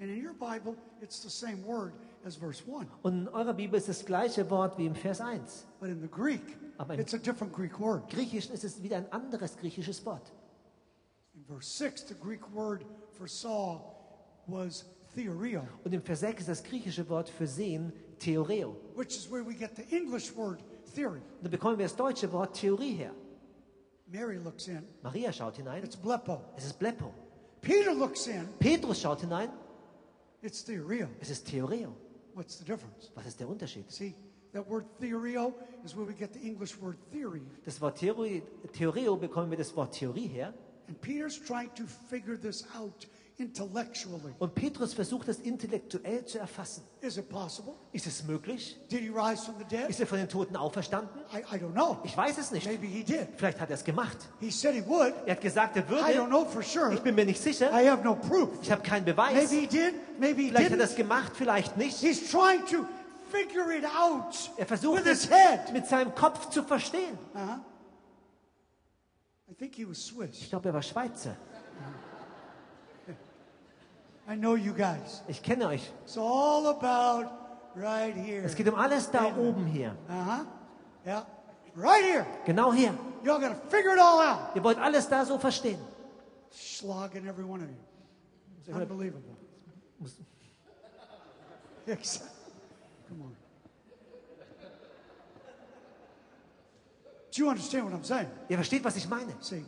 and in your Bible, it's the same word as verse 1.
Und in eurer Bibel ist das gleiche Wort wie im Vers 1.
But in the Greek,
Aber im-
it's a different Greek word.
Griechisch ist es wieder ein anderes griechisches Wort.
In verse 6, the Greek word for saw was theorio,
Und im Vers 6 ist das griechische Wort für sehen Theoreo.
which is where we get the English word theory.
Und dann bekommen wir das deutsche Wort Theorie her.
Mary looks in,
Maria schaut hinein,
it's blepo.
es ist Bleppo.
Peter looks in,
Petrus schaut hinein,
it's theorio.
es ist Theoreo.
What's the difference?
Was ist der Unterschied?
See, that word theorio is where we get the English word theory.
Das Wort Theorie, Theoreo bekommen wir das Wort Theorie her.
And Peter's trying to figure this out.
Und Petrus versucht das intellektuell zu erfassen.
Is it possible?
Ist es möglich?
Did he rise from the dead?
Ist er von den Toten auferstanden?
I, I don't know.
Ich weiß es nicht.
Maybe he did.
Vielleicht hat er es gemacht.
He said he would.
Er hat gesagt, er
I don't
würde.
know for sure.
Ich bin mir nicht sicher.
I have no proof.
Ich habe keinen Beweis.
Maybe he did, maybe he
Vielleicht hat er es gemacht, vielleicht nicht.
He's trying to figure it out
Er versucht
with his
es
head.
mit seinem Kopf zu verstehen.
I think he was Swiss.
Ich glaube, er war Schweizer.
I know you guys.
Ich kenne euch.
It's all about right here.
Es geht um alles da oben hier.
Uh-huh. Yeah. Right here.
Genau hier.
Got to figure it all out.
Ihr wollt alles da so verstehen.
Slogging every one of you. It's unbelievable. Come on. Do you understand what I'm saying?
Ihr versteht, was ich meine.
See,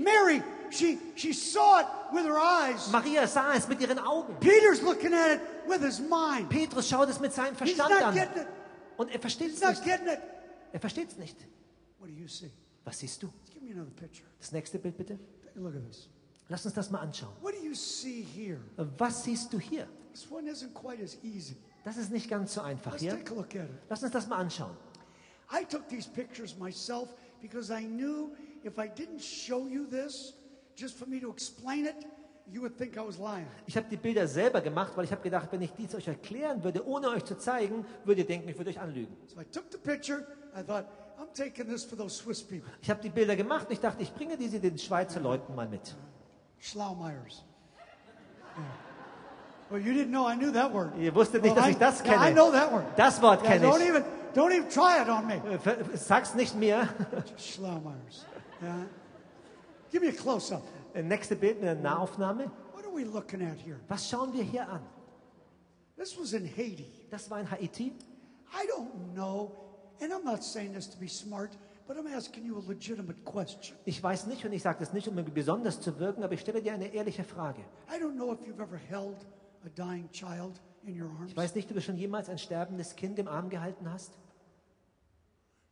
Mary, she she saw it with her eyes.
Maria sah es mit ihren Augen.
Peter's looking at it with his mind.
Petrus schaut es mit seinem
He's
Verstand
not
an.
getting it.
Und er versteht
He's
es nicht.
getting it.
Er versteht es nicht.
What do you see?
Was siehst du?
Give me another picture.
Das nächste Bild bitte.
Look at this.
Lass uns das mal anschauen.
What do you see here?
Was siehst du hier?
This one isn't quite as easy.
Das ist nicht ganz so einfach
Let's
hier.
take a look at it.
Lass uns das mal anschauen.
I took these pictures myself because I knew if I didn't show you this, just for me to explain it, you would think I was lying.
Ich habe die Bilder selber gemacht, weil ich habe gedacht, wenn ich dies euch erklären würde, ohne euch zu zeigen, würdet ihr denken, ich würde euch anlügen.
So I took the picture. I thought, I'm taking this for those Swiss people,
Ich habe die Bilder gemacht und ich dachte, ich bringe diese den Schweizer Leuten mal mit.
Schlaumeyers. Yeah. Well, you didn't know I knew that word.
Ihr wusstet nicht,
Well,
dass
I,
ich das
yeah, I
kenne.
know that word.
Das Wort
Yeah,
kenne
don't
ich.
even don't even try it on me.
Äh, Sag's nicht mir.
Schlaumeyers. Yeah. Give me a close up.
Äh, Nächste Bild, eine Nahaufnahme.
What are we looking at here?
Was schauen wir hier an?
This was in Haiti.
Das war in Haiti.
I don't know, and I'm not saying this to be smart, but I'm asking you a legitimate question.
Ich weiß nicht und ich sage das nicht, um besonders zu wirken, aber ich stelle dir eine ehrliche Frage.
I don't know if you've ever held a dying child in your arms.
Ich weiß nicht, ob du schon jemals ein sterbendes Kind im Arm gehalten hast.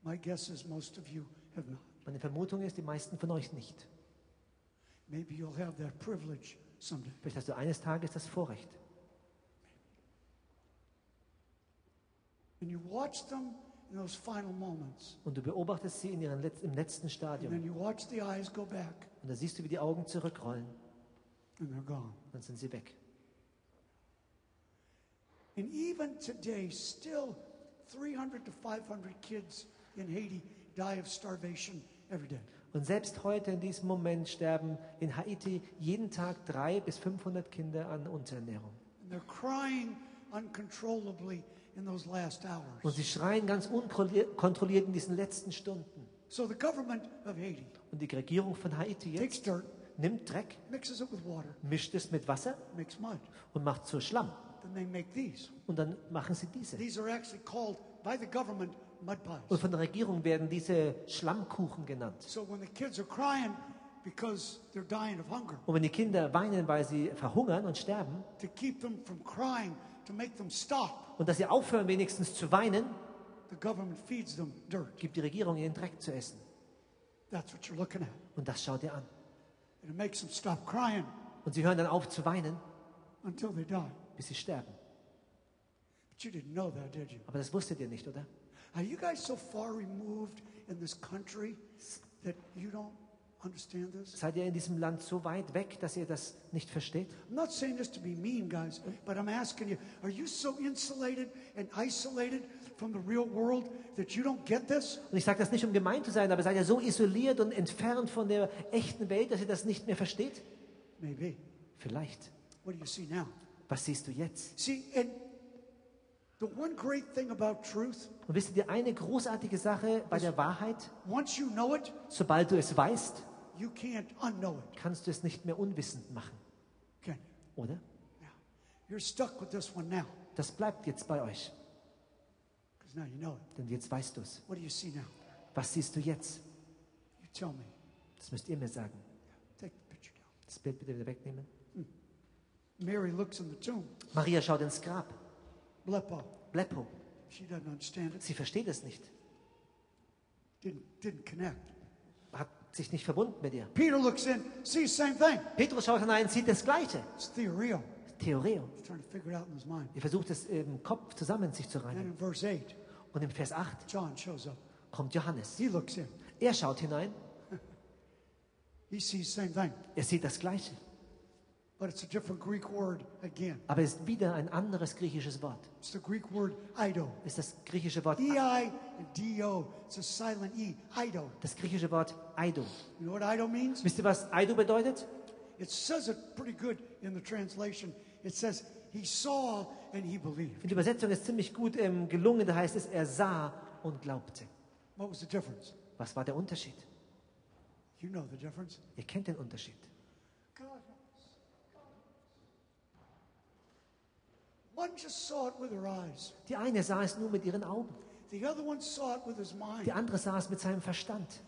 My guess is most of you have not.
Meine Vermutung ist, die meisten von euch nicht.
Maybe you'll have that privilege someday.
Vielleicht hast du eines Tages das Vorrecht.
And you watch them in those final moments.
Und du beobachtest sie in ihrem Letz-, im letzten Stadium.
And then you watch the eyes go back.
Und dann siehst du, wie die Augen zurückrollen.
And they're gone.
Dann sind sie weg.
And even today, still 300 to 500 kids in Haiti die of starvation
und selbst heute in diesem Moment sterben in Haiti jeden Tag drei bis 500 Kinder an Unterernährung.
And they're crying uncontrollably in those last
Und
hours.
sie schreien ganz unkontrolliert in diesen letzten Stunden.
So the government of Haiti
Und die Regierung von Haiti jetzt
dirt,
nimmt Dreck,
mixes it with water,
mischt es mit Wasser
makes mud.
und macht zu Schlamm.
Then they make these.
Und dann machen sie diese.
These are actually called by the government
Und von der Regierung werden diese Schlammkuchen genannt.
So when the kids are crying because they're dying of hunger,
Und wenn die Kinder weinen, weil sie verhungern und sterben, und dass sie aufhören wenigstens zu weinen,
the government feeds them dirt.
gibt die Regierung ihnen Dreck zu essen.
That's what you're looking at.
Und das schaut ihr an.
And it makes them stop crying
Und sie hören dann auf zu weinen,
until they die.
bis sie sterben.
But you didn't know that, did you?
Aber das wusstet ihr nicht, oder?
Are you guys so far removed in this country that you don't understand this?
Seid ihr in diesem Land so weit weg, dass ihr das nicht versteht?
I'm not saying this to be mean, guys, but I'm asking you, are you so insulated and isolated from the real world that you don't get this?
Und ich sage das nicht, um gemein zu sein, aber seid ihr so isoliert und entfernt von der echten Welt, dass ihr das nicht mehr versteht?
Maybe.
Vielleicht.
What do you see now?
Was siehst du jetzt?
See, and the one great thing about truth,
Und wisst ihr, eine großartige Sache bei der Wahrheit,
once you know it,
sobald du es weißt,
you can't unknow it.
kannst du es nicht mehr unwissend machen, oder?
Now, you're stuck with this one now
Das bleibt jetzt bei euch,
because now you know it.
denn jetzt weißt du es.
What do you see now?
Was siehst du jetzt?
You tell me.
Das müsst ihr mir sagen.
Take the picture down.
Das Bild bitte wieder wegnehmen.
Mary looks in the tomb.
Maria schaut ins Grab.
Blepo.
Bleppo.
She doesn't understand it.
Sie versteht es nicht.
Didn't, didn't connect.
Hat sich nicht verbunden mit ihr.
Peter looks in, sees same thing.
Petrus schaut hinein, sieht das Gleiche.
It's theoreo.
Theoreo.
He's trying to figure it out in his mind.
Er versucht es im Kopf zusammen sich zu
And
reinigen.
in verse 8,
Und im Vers 8
John shows up.
kommt Johannes.
He looks in.
Er schaut hinein,
He sees same thing.
er sieht das Gleiche.
But it's a different Greek word again.
Aber es ist wieder ein anderes griechisches Wort.
It's the Greek word ido.
Es ist das griechische Wort,
E I D O. It's a silent E. Ido.
das griechische Wort Eido.
You know what ido means?
Wisst ihr, was Eido bedeutet?
It says it pretty good in the translation. It says, He saw and he believed.
Die Übersetzung ist ziemlich gut ähm, gelungen. Da heißt es, er sah und glaubte.
What was the difference?
Was war der Unterschied?
You know the difference.
Ihr kennt den Unterschied.
God knows. One just saw it with her eyes.
Die eine sah es nur mit ihren Augen.
The other one saw it with his mind.
Die andere sah es mit seinem Verstand.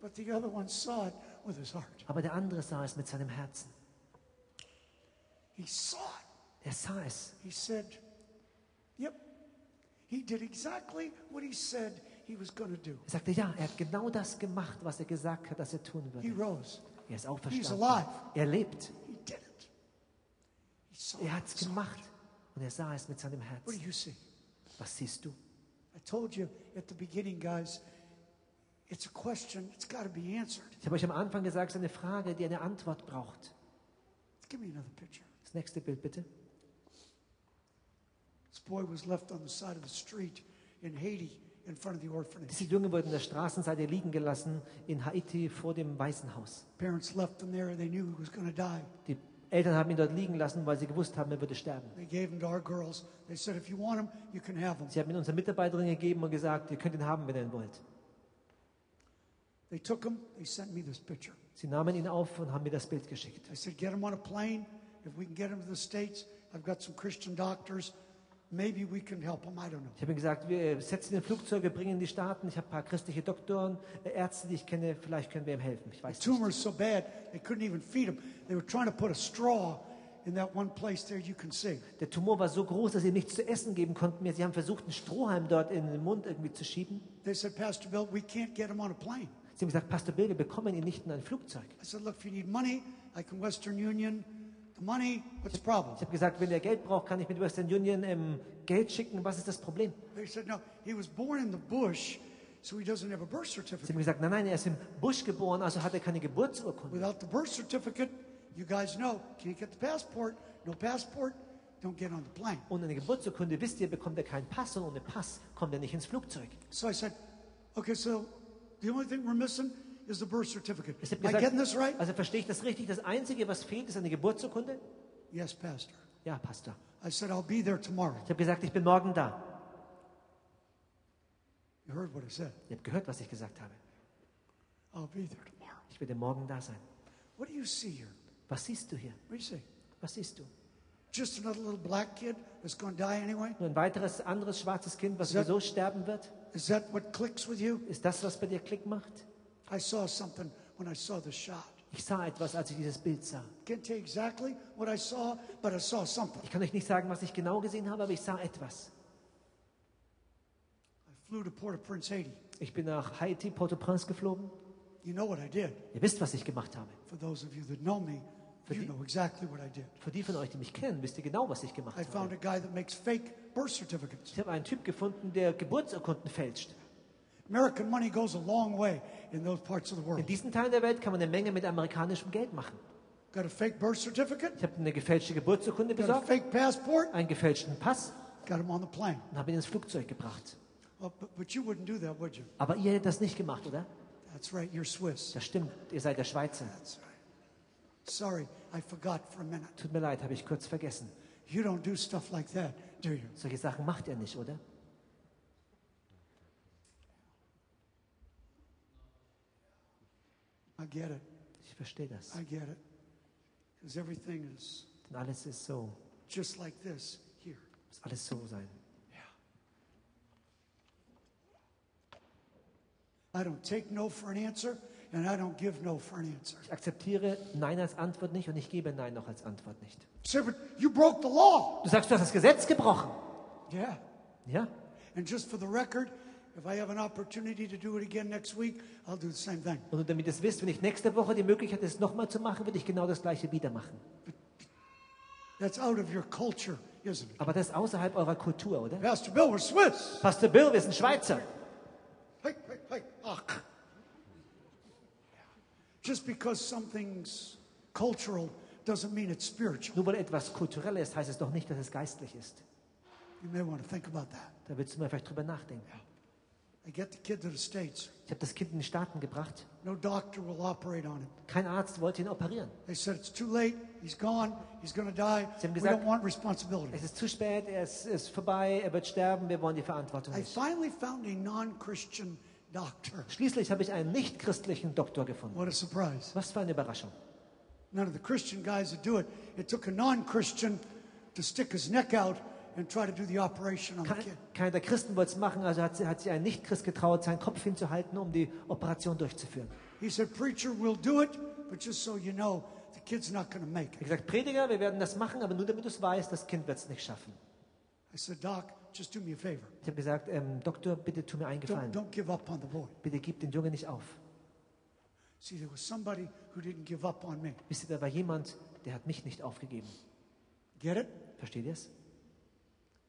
But the other one saw it with his heart.
Aber der andere sah es mit seinem Herzen.
He saw it.
Er sah es.
He said, Yep. He did exactly what he said he was going to do.
Er sagte, ja, er hat genau das gemacht, was er gesagt hat, dass er tun
He
würde.
rose.
Er ist
He's
auferstanden.
alive.
Er lebt.
He did it. He saw
Er hat es gemacht. Und er sah es mit seinem
What do
Herzen.
you see?
Was siehst du?
I told you at the beginning, guys, it's a question, it's got to be answered.
Ich habe euch am Anfang gesagt, es ist eine Frage, die eine Antwort braucht.
Give me another picture.
Das nächste Bild bitte.
This boy was left on the side of the street in Haiti in front of the orphanage.
Diese Junge wurde in der Straßenseite liegen gelassen in Haiti vor dem Waisenhaus.
Parents left him there. They knew he was going to die.
Die Eltern haben ihn dort liegen lassen, weil sie gewusst haben, er würde sterben.
They gave him to our girls. They said, if you want him, you can have him.
Sie haben ihn unserer Mitarbeiterin gegeben und gesagt, ihr könnt ihn haben, wenn ihr ihn wollt.
They took him. They sent me this picture.
Sie nahmen ihn auf und haben mir das Bild geschickt.
I said, get him on a plane. If we can get him to the States, I've got some Christian doctors. Maybe we can help him. I don't know.
Ich habe ihm gesagt, wir setzen in Flugzeuge, bringen in die Staaten. Ich habe ein paar christliche Doktoren, äh, Ärzte, die ich kenne. Vielleicht können wir ihm helfen. Ich
The
weiß nicht.
tumor is so bad, they couldn't even feed him. They were trying to put a straw in that one place there you can see.
Der Tumor war so groß, dass sie nichts zu essen geben konnten. Sie haben versucht, einen Strohhalm dort in den Mund irgendwie zu schieben.
They said, Pastor Bill, we can't get him on a plane.
Sie haben gesagt, Pastor Bill, wir bekommen ihn nicht in ein Flugzeug.
I said, look, if you need money, I can Western Union the money. What's the problem?
Ich habe gesagt, wenn er Geld braucht, kann ich mit Western Union ähm, Geld schicken. Was ist das Problem?
They said, no, he was born in the bush, so he doesn't have a birth
Sie haben
certificate.
gesagt, nein, nein, er ist im Busch geboren, also hat er keine Geburtsurkunde.
Without the birth certificate, you guys know, can't get the passport. No passport, don't get on the plane.
Ohne eine Geburtsurkunde, wisst ihr, bekommt er keinen Pass und ohne Pass kommt er nicht ins Flugzeug.
So I said, okay, so the only thing we're missing is the birth certificate.
Habe
Am I
gesagt,
getting this right?
also verstehe ich das richtig? Das Einzige, was fehlt, ist eine Geburtsurkunde?
Yes, Pastor.
Ja, Pastor.
I said, I'll be there tomorrow.
Ich habe gesagt, ich bin morgen da.
You heard what I said.
Ihr habt gehört, was ich gesagt habe.
I'll be there tomorrow.
Ich werde morgen da sein.
What do you see here?
Was siehst du hier?
What do you see?
Was siehst du?
Just another little black kid that's going to die anyway?
Nur ein weiteres anderes schwarzes Kind, was
that-
sowieso sterben wird?
Is that what clicks with you?
Ist das, was bei dir Klick macht?
I saw something when I saw the shot.
Ich sah etwas, als ich dieses Bild sah.
Can't tell you exactly what I saw, but I saw something.
Ich kann euch nicht sagen, was ich genau gesehen habe, aber ich sah etwas.
I flew to Port-au-Prince, Haiti.
Ich bin nach Haiti, Port-au-Prince geflogen.
You know what I did.
Ihr wisst, was ich gemacht habe.
For those of you that know me, you
the-
know exactly what I did.
Für die von euch, die mich kennen, wisst ihr genau, was ich gemacht
I found
habe.
a guy that makes fake birth certificates.
Ich habe einen Typ gefunden, der Geburtsurkunden fälscht.
American money goes a long way in those parts of the
In
world.
diesen Teilen der Welt kann man eine Menge mit amerikanischem Geld machen.
Got a fake birth certificate,
Ich habe eine gefälschte Geburtsurkunde
got a
besorgt,
fake passport,
einen gefälschten Pass
got him on the plane.
und habe ihn ins Flugzeug gebracht.
Well, but, but you wouldn't do that, would you?
Aber ihr hättet das nicht gemacht, oder?
That's right, you're Swiss.
Das stimmt, ihr seid der Schweizer.
That's right. Sorry, I forgot for a minute.
Tut mir leid, habe ich kurz vergessen.
You don't do stuff like that, do you?
Solche Sachen macht ihr nicht, oder?
I get it.
Ich verstehe das.
I get it. Because everything is
Denn alles ist so,
just like this here.
muss alles so sein.
I don't take no for an answer, and I don't give no for an answer.
Ich akzeptiere Nein als Antwort nicht und ich gebe Nein noch als Antwort nicht.
Say, but you broke the law.
Du sagst, du hast das Gesetz gebrochen.
Yeah.
Ja?
And just for the record, if I have an opportunity to do it again next week, I'll do the same thing.
Und damit ihr es wisst, wenn ich nächste Woche die Möglichkeit habe, es nochmal zu machen, würde ich genau das gleiche wieder machen.
That's out of your culture, isn't it?
Aber das ist außerhalb eurer Kultur, oder?
Pastor Bill, we're Swiss.
Pastor Bill, wir sind Schweizer.
Hey, hey, hey. Ach. Just because something's cultural doesn't mean it's spiritual.
Nur weil etwas kulturell ist, heißt es doch nicht, dass es geistlich ist.
You may want to think about that.
Da willst du mal vielleicht drüber nachdenken.
I get the kid to the States.
Ich habe das Kind in die Staaten gebracht.
No doctor will operate on him.
Kein Arzt wollte ihn operieren.
They said it's too late. He's gone. He's going to die.
Sie haben
We
gesagt-
don't want responsibility.
Es ist zu spät, es ist vorbei, er wird sterben, wir wollen die Verantwortung
I
nicht.
finally found a non-Christian doctor.
Schließlich habe ich einen nicht-christlichen Doktor gefunden.
What a surprise.
Was für eine Überraschung.
None of the Christian guys would do it. It took a non-Christian to stick his neck out
keiner der Christen wollte es machen, also hat, sie- hat sich ein Nicht-Christ getraut, seinen Kopf hinzuhalten, um die Operation durchzuführen.
He said, preacher, we'll do it, but just so you know, the kid's not going to make
Ich
it.
habe gesagt, Prediger, wir werden das machen, aber nur damit du es weißt, das Kind wird es nicht schaffen.
I said, Doc, just do me a favor.
Ich habe gesagt, ähm, Doktor, bitte tu mir einen
Don't,
Gefallen.
don't give up on the boy.
Bitte gib den Jungen nicht auf.
See, there was somebody who didn't give up on me.
Wisst ihr, da war jemand, der hat mich nicht aufgegeben.
Get it?
Versteht ihr es?
Somebody didn't give up on me.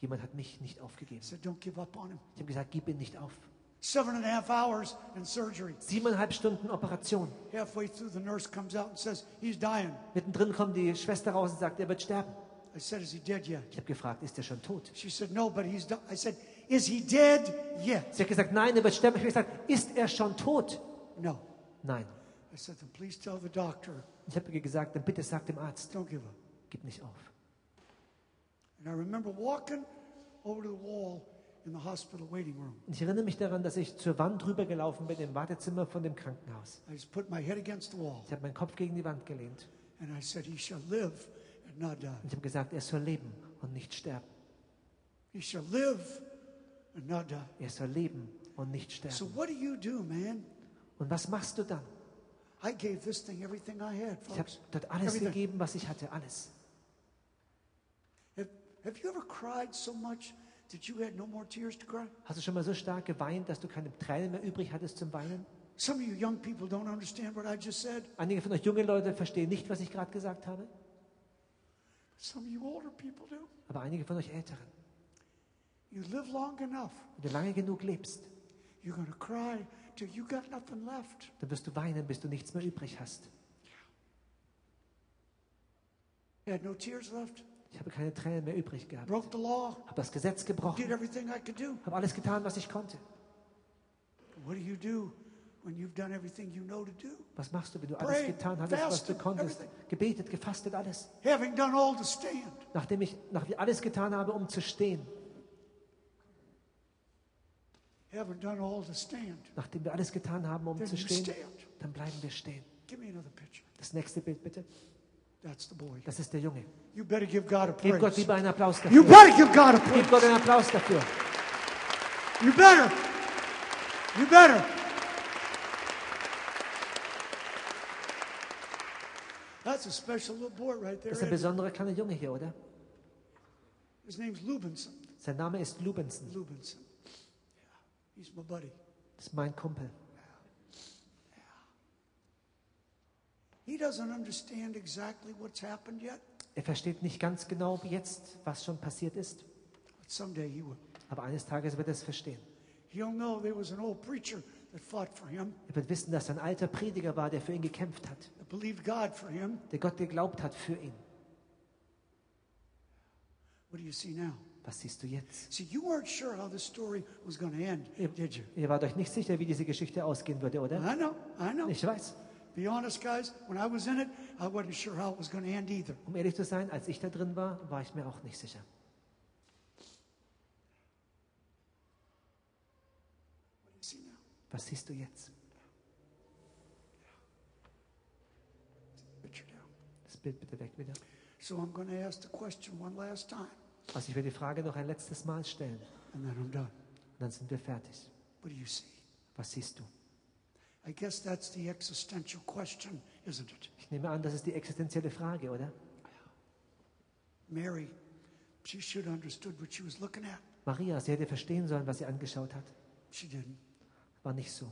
Jemand hat mich nicht aufgegeben.
Said, don't give up on him.
Ich habe gesagt, gib ihn nicht auf.
Seven and a half hours in surgery.
Siebeneinhalb Stunden Operation.
Halfway through, the nurse comes out and says, he's dying.
Mittendrin kommt die Schwester raus und sagt, er wird sterben.
I said, is he dead yet?
Ich habe gefragt, ist er schon tot?
She said, no, but he's di-" I said, is he dead yet?
Sie hat gesagt, nein, er wird sterben. Ich habe gesagt, ist er schon tot?
No.
Nein.
I said, then please tell the doctor,
Ich habe ihr gesagt, dann bitte sag dem Arzt,
don't give up.
gib nicht auf.
And I remember walking over to the wall in the hospital waiting room.
Und ich erinnere mich daran, dass ich zur Wand rübergelaufen bin im Wartezimmer von dem Krankenhaus.
I just put my head against the wall
Ich habe meinen Kopf gegen die Wand gelehnt
and I said, He shall live and not die.
und ich habe gesagt, er soll leben und nicht sterben.
He shall live and not die.
Er soll leben und nicht
So,
sterben.
what do you do, man?
Und was machst du dann?
I gave this thing everything I had,
Ich habe
folks.
dort alles
Everything.
gegeben, was ich hatte, alles.
Have, have you ever cried so much that you had no more tears to cry?
Hast du schon mal so stark geweint, dass du keine Tränen mehr übrig hattest zum Weinen?
Some of you young people don't understand what I just said.
Einige von euch junge Leute verstehen nicht, was ich gerade gesagt habe,
Some of you older people do.
aber einige von euch Älteren.
You live long enough,
Wenn du lange genug lebst,
you're to cry till you got nothing left.
dann wirst du weinen, bis du nichts mehr übrig hast.
I had no tears left.
Ich habe keine Tränen mehr übrig gehabt.
Broke the law.
Habe das Gesetz
Did
gebrochen,
everything I could do.
habe alles getan, was ich konnte.
What do you do when you've done everything you know to do?
Was machst du, wenn du alles getan hattest, was du konntest? Gebetet, gefastet, alles.
Having done all to stand.
Nachdem ich ich alles getan habe, um zu stehen,
Haven't done all to stand.
nachdem wir alles getan haben, um zu stehen, dann bleiben wir stehen.
Give me another picture.
Das nächste Bild bitte.
That's the boy.
Das ist der Junge.
You better give God a
Gib Gott
praise.
lieber einen Applaus
You
dafür.
better give God a
Gib
praise.
Gott einen Applaus dafür.
You better. You better. That's a special little boy right there.
Das ist ein besonderer kleiner Junge hier, oder?
His name's Lubinson.
Sein Name ist Lubensen.
Lubinson. Yeah. He's my buddy.
Das ist mein Kumpel.
He doesn't understand exactly what's happened yet,
Er versteht nicht ganz genau jetzt, was schon passiert ist,
but someday he will.
aber eines Tages wird er es verstehen.
He'll know there was an old preacher that fought for him,
Er wird wissen, dass ein alter Prediger war, der für ihn gekämpft hat,
that believed God for him.
der Gott geglaubt hat für ihn.
What do you see now?
Was siehst du jetzt?
See, you weren't sure how this story was going to end,
Ihr,
did you?
ihr wart euch nicht sicher, wie diese Geschichte ausgehen würde, oder?
I know, I know.
Ich weiß.
Be honest, guys, when I was in it, I wasn't sure how it was going to end either.
Um ehrlich zu sein, als ich da drin war, war ich mir auch nicht sicher.
What do you see now?
Was siehst du jetzt? Das Bild bitte weg wieder.
So I'm going to ask the question one last time,
Also ich will die Frage noch ein letztes Mal stellen.
and then I'm done.
Und dann sind wir fertig.
What do you see?
Was siehst du?
I guess that's the existential question, isn't it?
Ich nehme an, das ist die existenzielle Frage, oder?
Mary, she should have understood what she was looking at.
Maria, sie hätte verstehen sollen, was sie angeschaut hat.
She didn't.
War nicht so.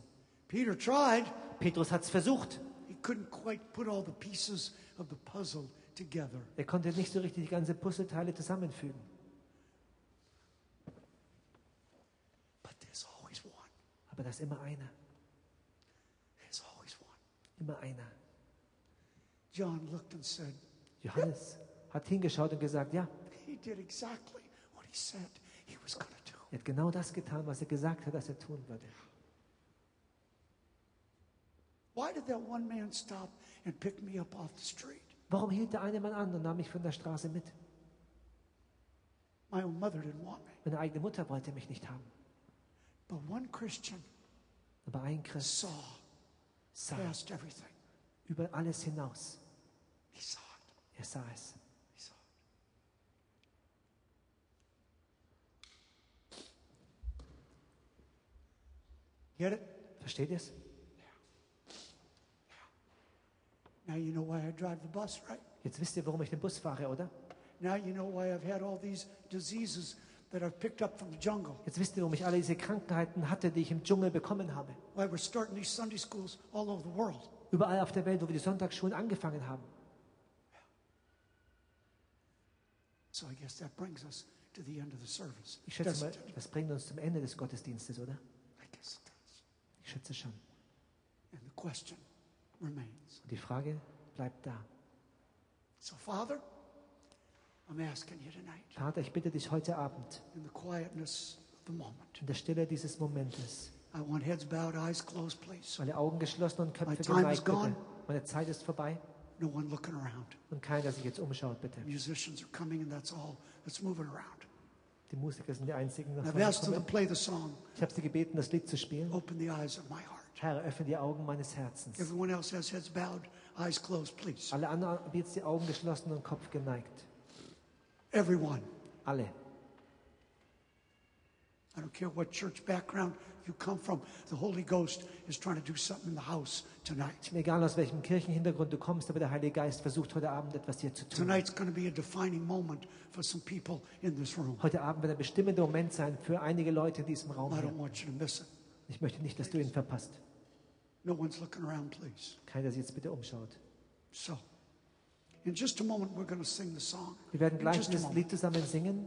Peter tried.
Petrus hat es versucht.
He couldn't quite put all the pieces of the puzzle together.
Er konnte nicht so richtig die ganze Puzzleteile zusammenfügen.
But there's always one.
Aber da ist immer einer. Immer einer.
John looked and said,
Johannes hat hingeschaut und gesagt, ja,
He did exactly what he said he was going to do.
er hat genau das getan, was er gesagt hat, dass er tun würde.
Why did that one man stop and pick me up off the street?
Warum hielt der eine Mann an und nahm mich von der Straße mit?
My own mother didn't want me.
Meine eigene Mutter wollte mich nicht haben.
But one Christian
Aber ein Christ
saw
sah über alles hinaus.
He saw it.
Er sah es.
He saw it. Get it?
Versteht ihr es?
Now you know why I drive the bus, right?
Jetzt wisst ihr, warum ich den Bus fahre, oder?
Now you know why I've had all these diseases
Jetzt wisst ihr, warum ich alle diese Krankheiten hatte, die ich im Dschungel bekommen habe.
Why we're starting these Sunday schools all over the world.
Überall auf der Welt, wo wir die Sonntagsschulen angefangen haben.
So I guess that brings us to the end of the service.
Ich schätze mal, das bringt uns zum Ende des Gottesdienstes, oder? Ich schätze schon. Und die Frage bleibt da.
So, Father, I'm asking you tonight,
Vater, ich bitte dich heute Abend,
in the quietness of the moment,
in der Stille dieses Momentes,
I want heads bowed, eyes closed, please.
meine Augen geschlossen und Köpfe
My time is
geneigt, bitte. Meine Zeit ist vorbei
No one looking around.
und keiner sich jetzt umschaut, bitte.
Musicians are coming, and that's all that's moving around.
Die Musiker sind die einzigen, die nach
I've
vorne
asked them to
kommen.
play the song,
Ich habe sie gebeten, das Lied zu spielen.
Open the Eyes of My Heart.
Herr, öffne die Augen meines Herzens.
Everyone else has heads bowed, eyes closed, please.
Alle anderen haben jetzt die Augen geschlossen und Kopf geneigt.
Everyone.
Alle.
I don't care what church background you come from. The Holy Ghost is trying to do something in the house tonight.
Egal, aus welchem Kirchenhintergrund du kommst, aber der Heilige Geist versucht heute Abend etwas hier zu tun.
Tonight's going to be a defining moment for some people in this room.
Heute Abend wird ein bestimmender Moment sein für einige Leute in diesem Raum
I don't want you to miss it.
Ich möchte nicht, dass du ihn verpasst.
No one's looking around, please.
Keiner sich jetzt bitte umschaut.
So, in just a moment, we're going to sing the song.
Wir werden gleich das. Lied zusammen singen.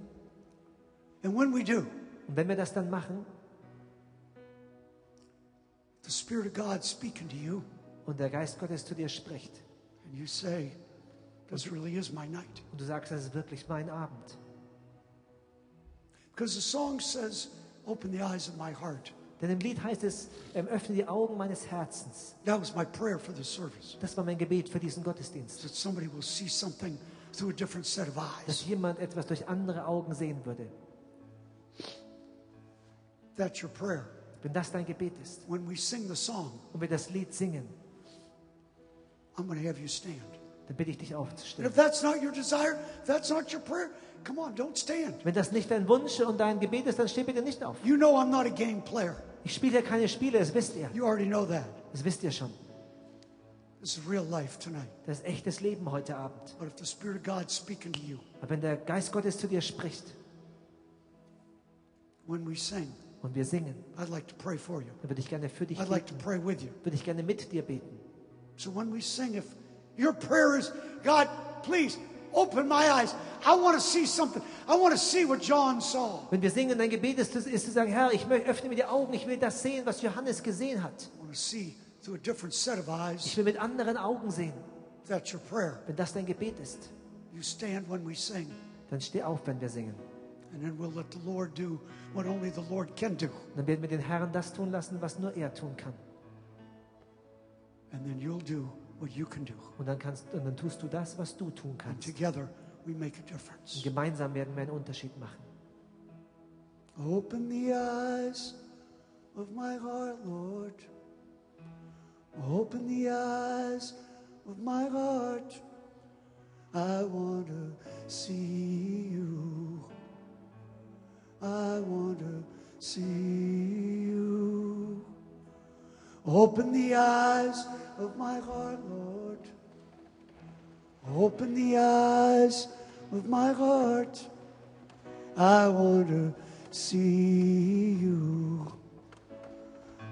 And when we do,
Und wenn wir das dann machen
the Spirit of God speaking to you,
und der Geist Gottes zu dir spricht
and you say, This really is my night.
und du sagst, das ist wirklich mein Abend.
Because the song says, Open the eyes of my heart.
Denn im Lied heißt es, ähm, öffne die Augen meines Herzens.
That was my prayer for the service.
Das war mein Gebet für diesen Gottesdienst.
That somebody will see something through a different set of
Dass
eyes.
jemand etwas durch andere Augen sehen würde.
That's your prayer.
Wenn das dein Gebet ist
When we sing the song,
und wir das Lied singen,
I'm going to have you stand.
dann bitte ich dich
And
aufzustehen.
if that's not your desire, if that's not your prayer, come on, don't stand.
Wenn das nicht dein Wunsch und dein Gebet ist, dann steh bitte nicht auf.
You know I'm not a game player.
Ich spiele keine Spiele, das wisst ihr.
You already know that.
Das wisst ihr schon.
This is real life tonight.
Das ist echtes Leben heute Abend.
But if the Spirit of God's speaking to you,
Aber wenn der Geist Gottes zu dir spricht
when we sing,
und wir singen,
I'd like to pray for you.
dann würde ich gerne für dich
I'd like to
beten.
pray with you.
Würde ich gerne mit dir beten.
So when we sing, if your prayer is, God, please open my eyes. I want to see something. I want to see what John saw.
Wenn wir singen, dein Gebet ist, ist zu sagen, Herr, ich öffne mir die Augen, ich will das sehen, was Johannes gesehen hat.
I want to see through a different set of eyes.
Ich will mit anderen Augen sehen.
That's your prayer.
Wenn das dein Gebet ist,
You stand when we sing,
dann steh auf, wenn wir singen.
and then we'll let the Lord do what only the Lord can do.
Dann werden wir den Herrn das tun lassen, was nur er tun kann.
And then you'll do what you can do.
Und dann, kannst, und dann tust du das, was du tun
And
kannst.
together we make a
Und
difference.
gemeinsam werden wir einen Unterschied machen.
Open the eyes of my heart, Lord. Open the eyes of my heart. I want to see you. I want to see you. Open the eyes of my heart, Lord. Open the eyes of my heart. I want to see you.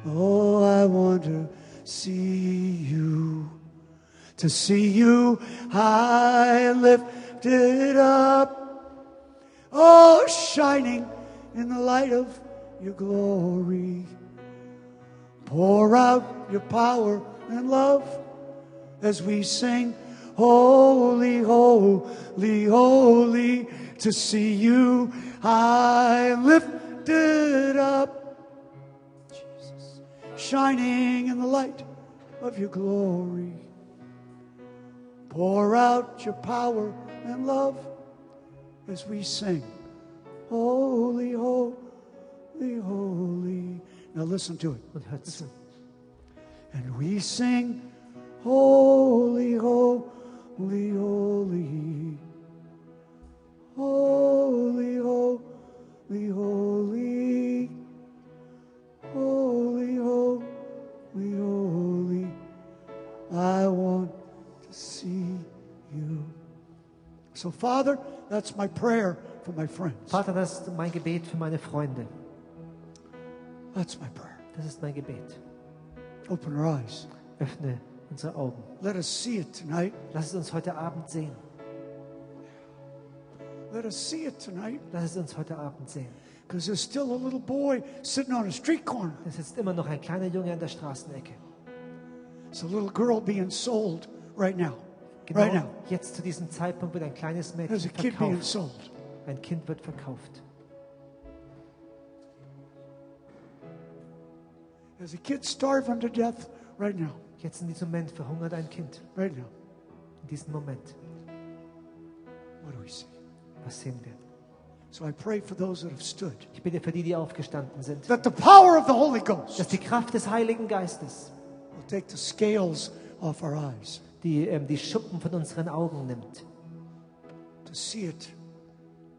Oh, I want to see you. To see you high lifted up. Oh, shining in the light of your glory. Pour out your power and love as we sing, Holy, holy, holy, to see you and lifted up, Jesus, shining in the light of your glory. Pour out your power and love as we sing, Holy, holy, holy. Now listen to it.
Zu.
And we sing, Holy, holy, holy. Holy, holy, holy. Holy, holy, holy. I want to see you. So, Father, that's my prayer for my friends.
Vater, das ist mein Gebet für meine Freunde.
That's my prayer.
Das ist mein Gebet.
Open our eyes.
Öffne unsere Augen.
Let us see it tonight.
Lass es uns heute Abend sehen.
Let us see it tonight.
Lass es uns heute Abend sehen.
Because there's still a little boy sitting on a street corner.
Es sitzt immer noch ein kleiner Junge an der Straßenecke.
It's a little girl being sold right now.
Genau
Right now.
jetzt zu diesem Zeitpunkt wird ein kleines
There's a
Mädchen
being
verkauft.
sold.
Ein Kind wird verkauft.
There's a kid starving to death right now.
Jetzt in diesem Moment verhungert ein Kind.
Right now.
In diesem Moment.
What do we see?
Was sehen wir?
So I pray for those that have stood.
Ich bitte für die, die aufgestanden sind,
That the power of the Holy Ghost
dass die Kraft des Heiligen Geistes
will take the scales off our eyes
die, ähm, die Schuppen von unseren Augen nimmt,
to see it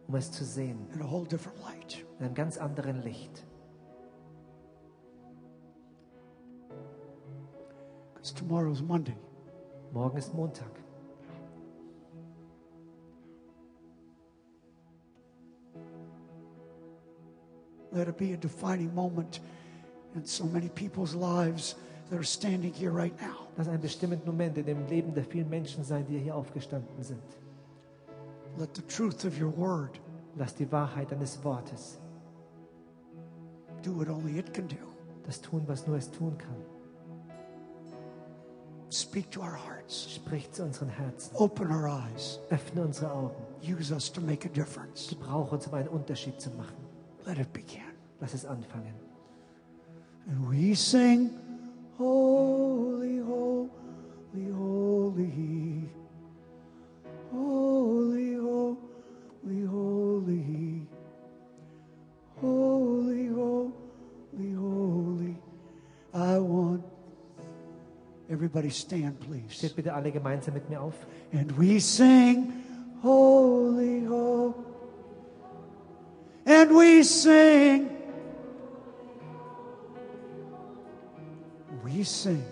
um es zu sehen
in a whole different light.
in einem ganz anderen Licht.
Because tomorrow's Monday.
Morgen ist Montag.
Let it be a defining moment in so many people's lives that are standing here right now.
Lass einen bestimmten Moment in dem Leben der vielen Menschen sein, die hier aufgestanden sind.
Let the truth of your word
Lass die Wahrheit deines Wortes
do what only it can do.
das tun, was nur es tun kann.
Speak to our hearts.
Sprich zu unseren Herzen.
Open our eyes.
Öffne unsere Augen.
Use us to make a difference.
Gebrauche uns, um einen Unterschied zu machen.
Let it begin.
Lass es anfangen.
And we sing, Holy, holy, holy. Holy, Everybody stand, please.
Steht bitte alle gemeinsam mit mir auf.
And we sing, Holy, holy. And we sing, we sing,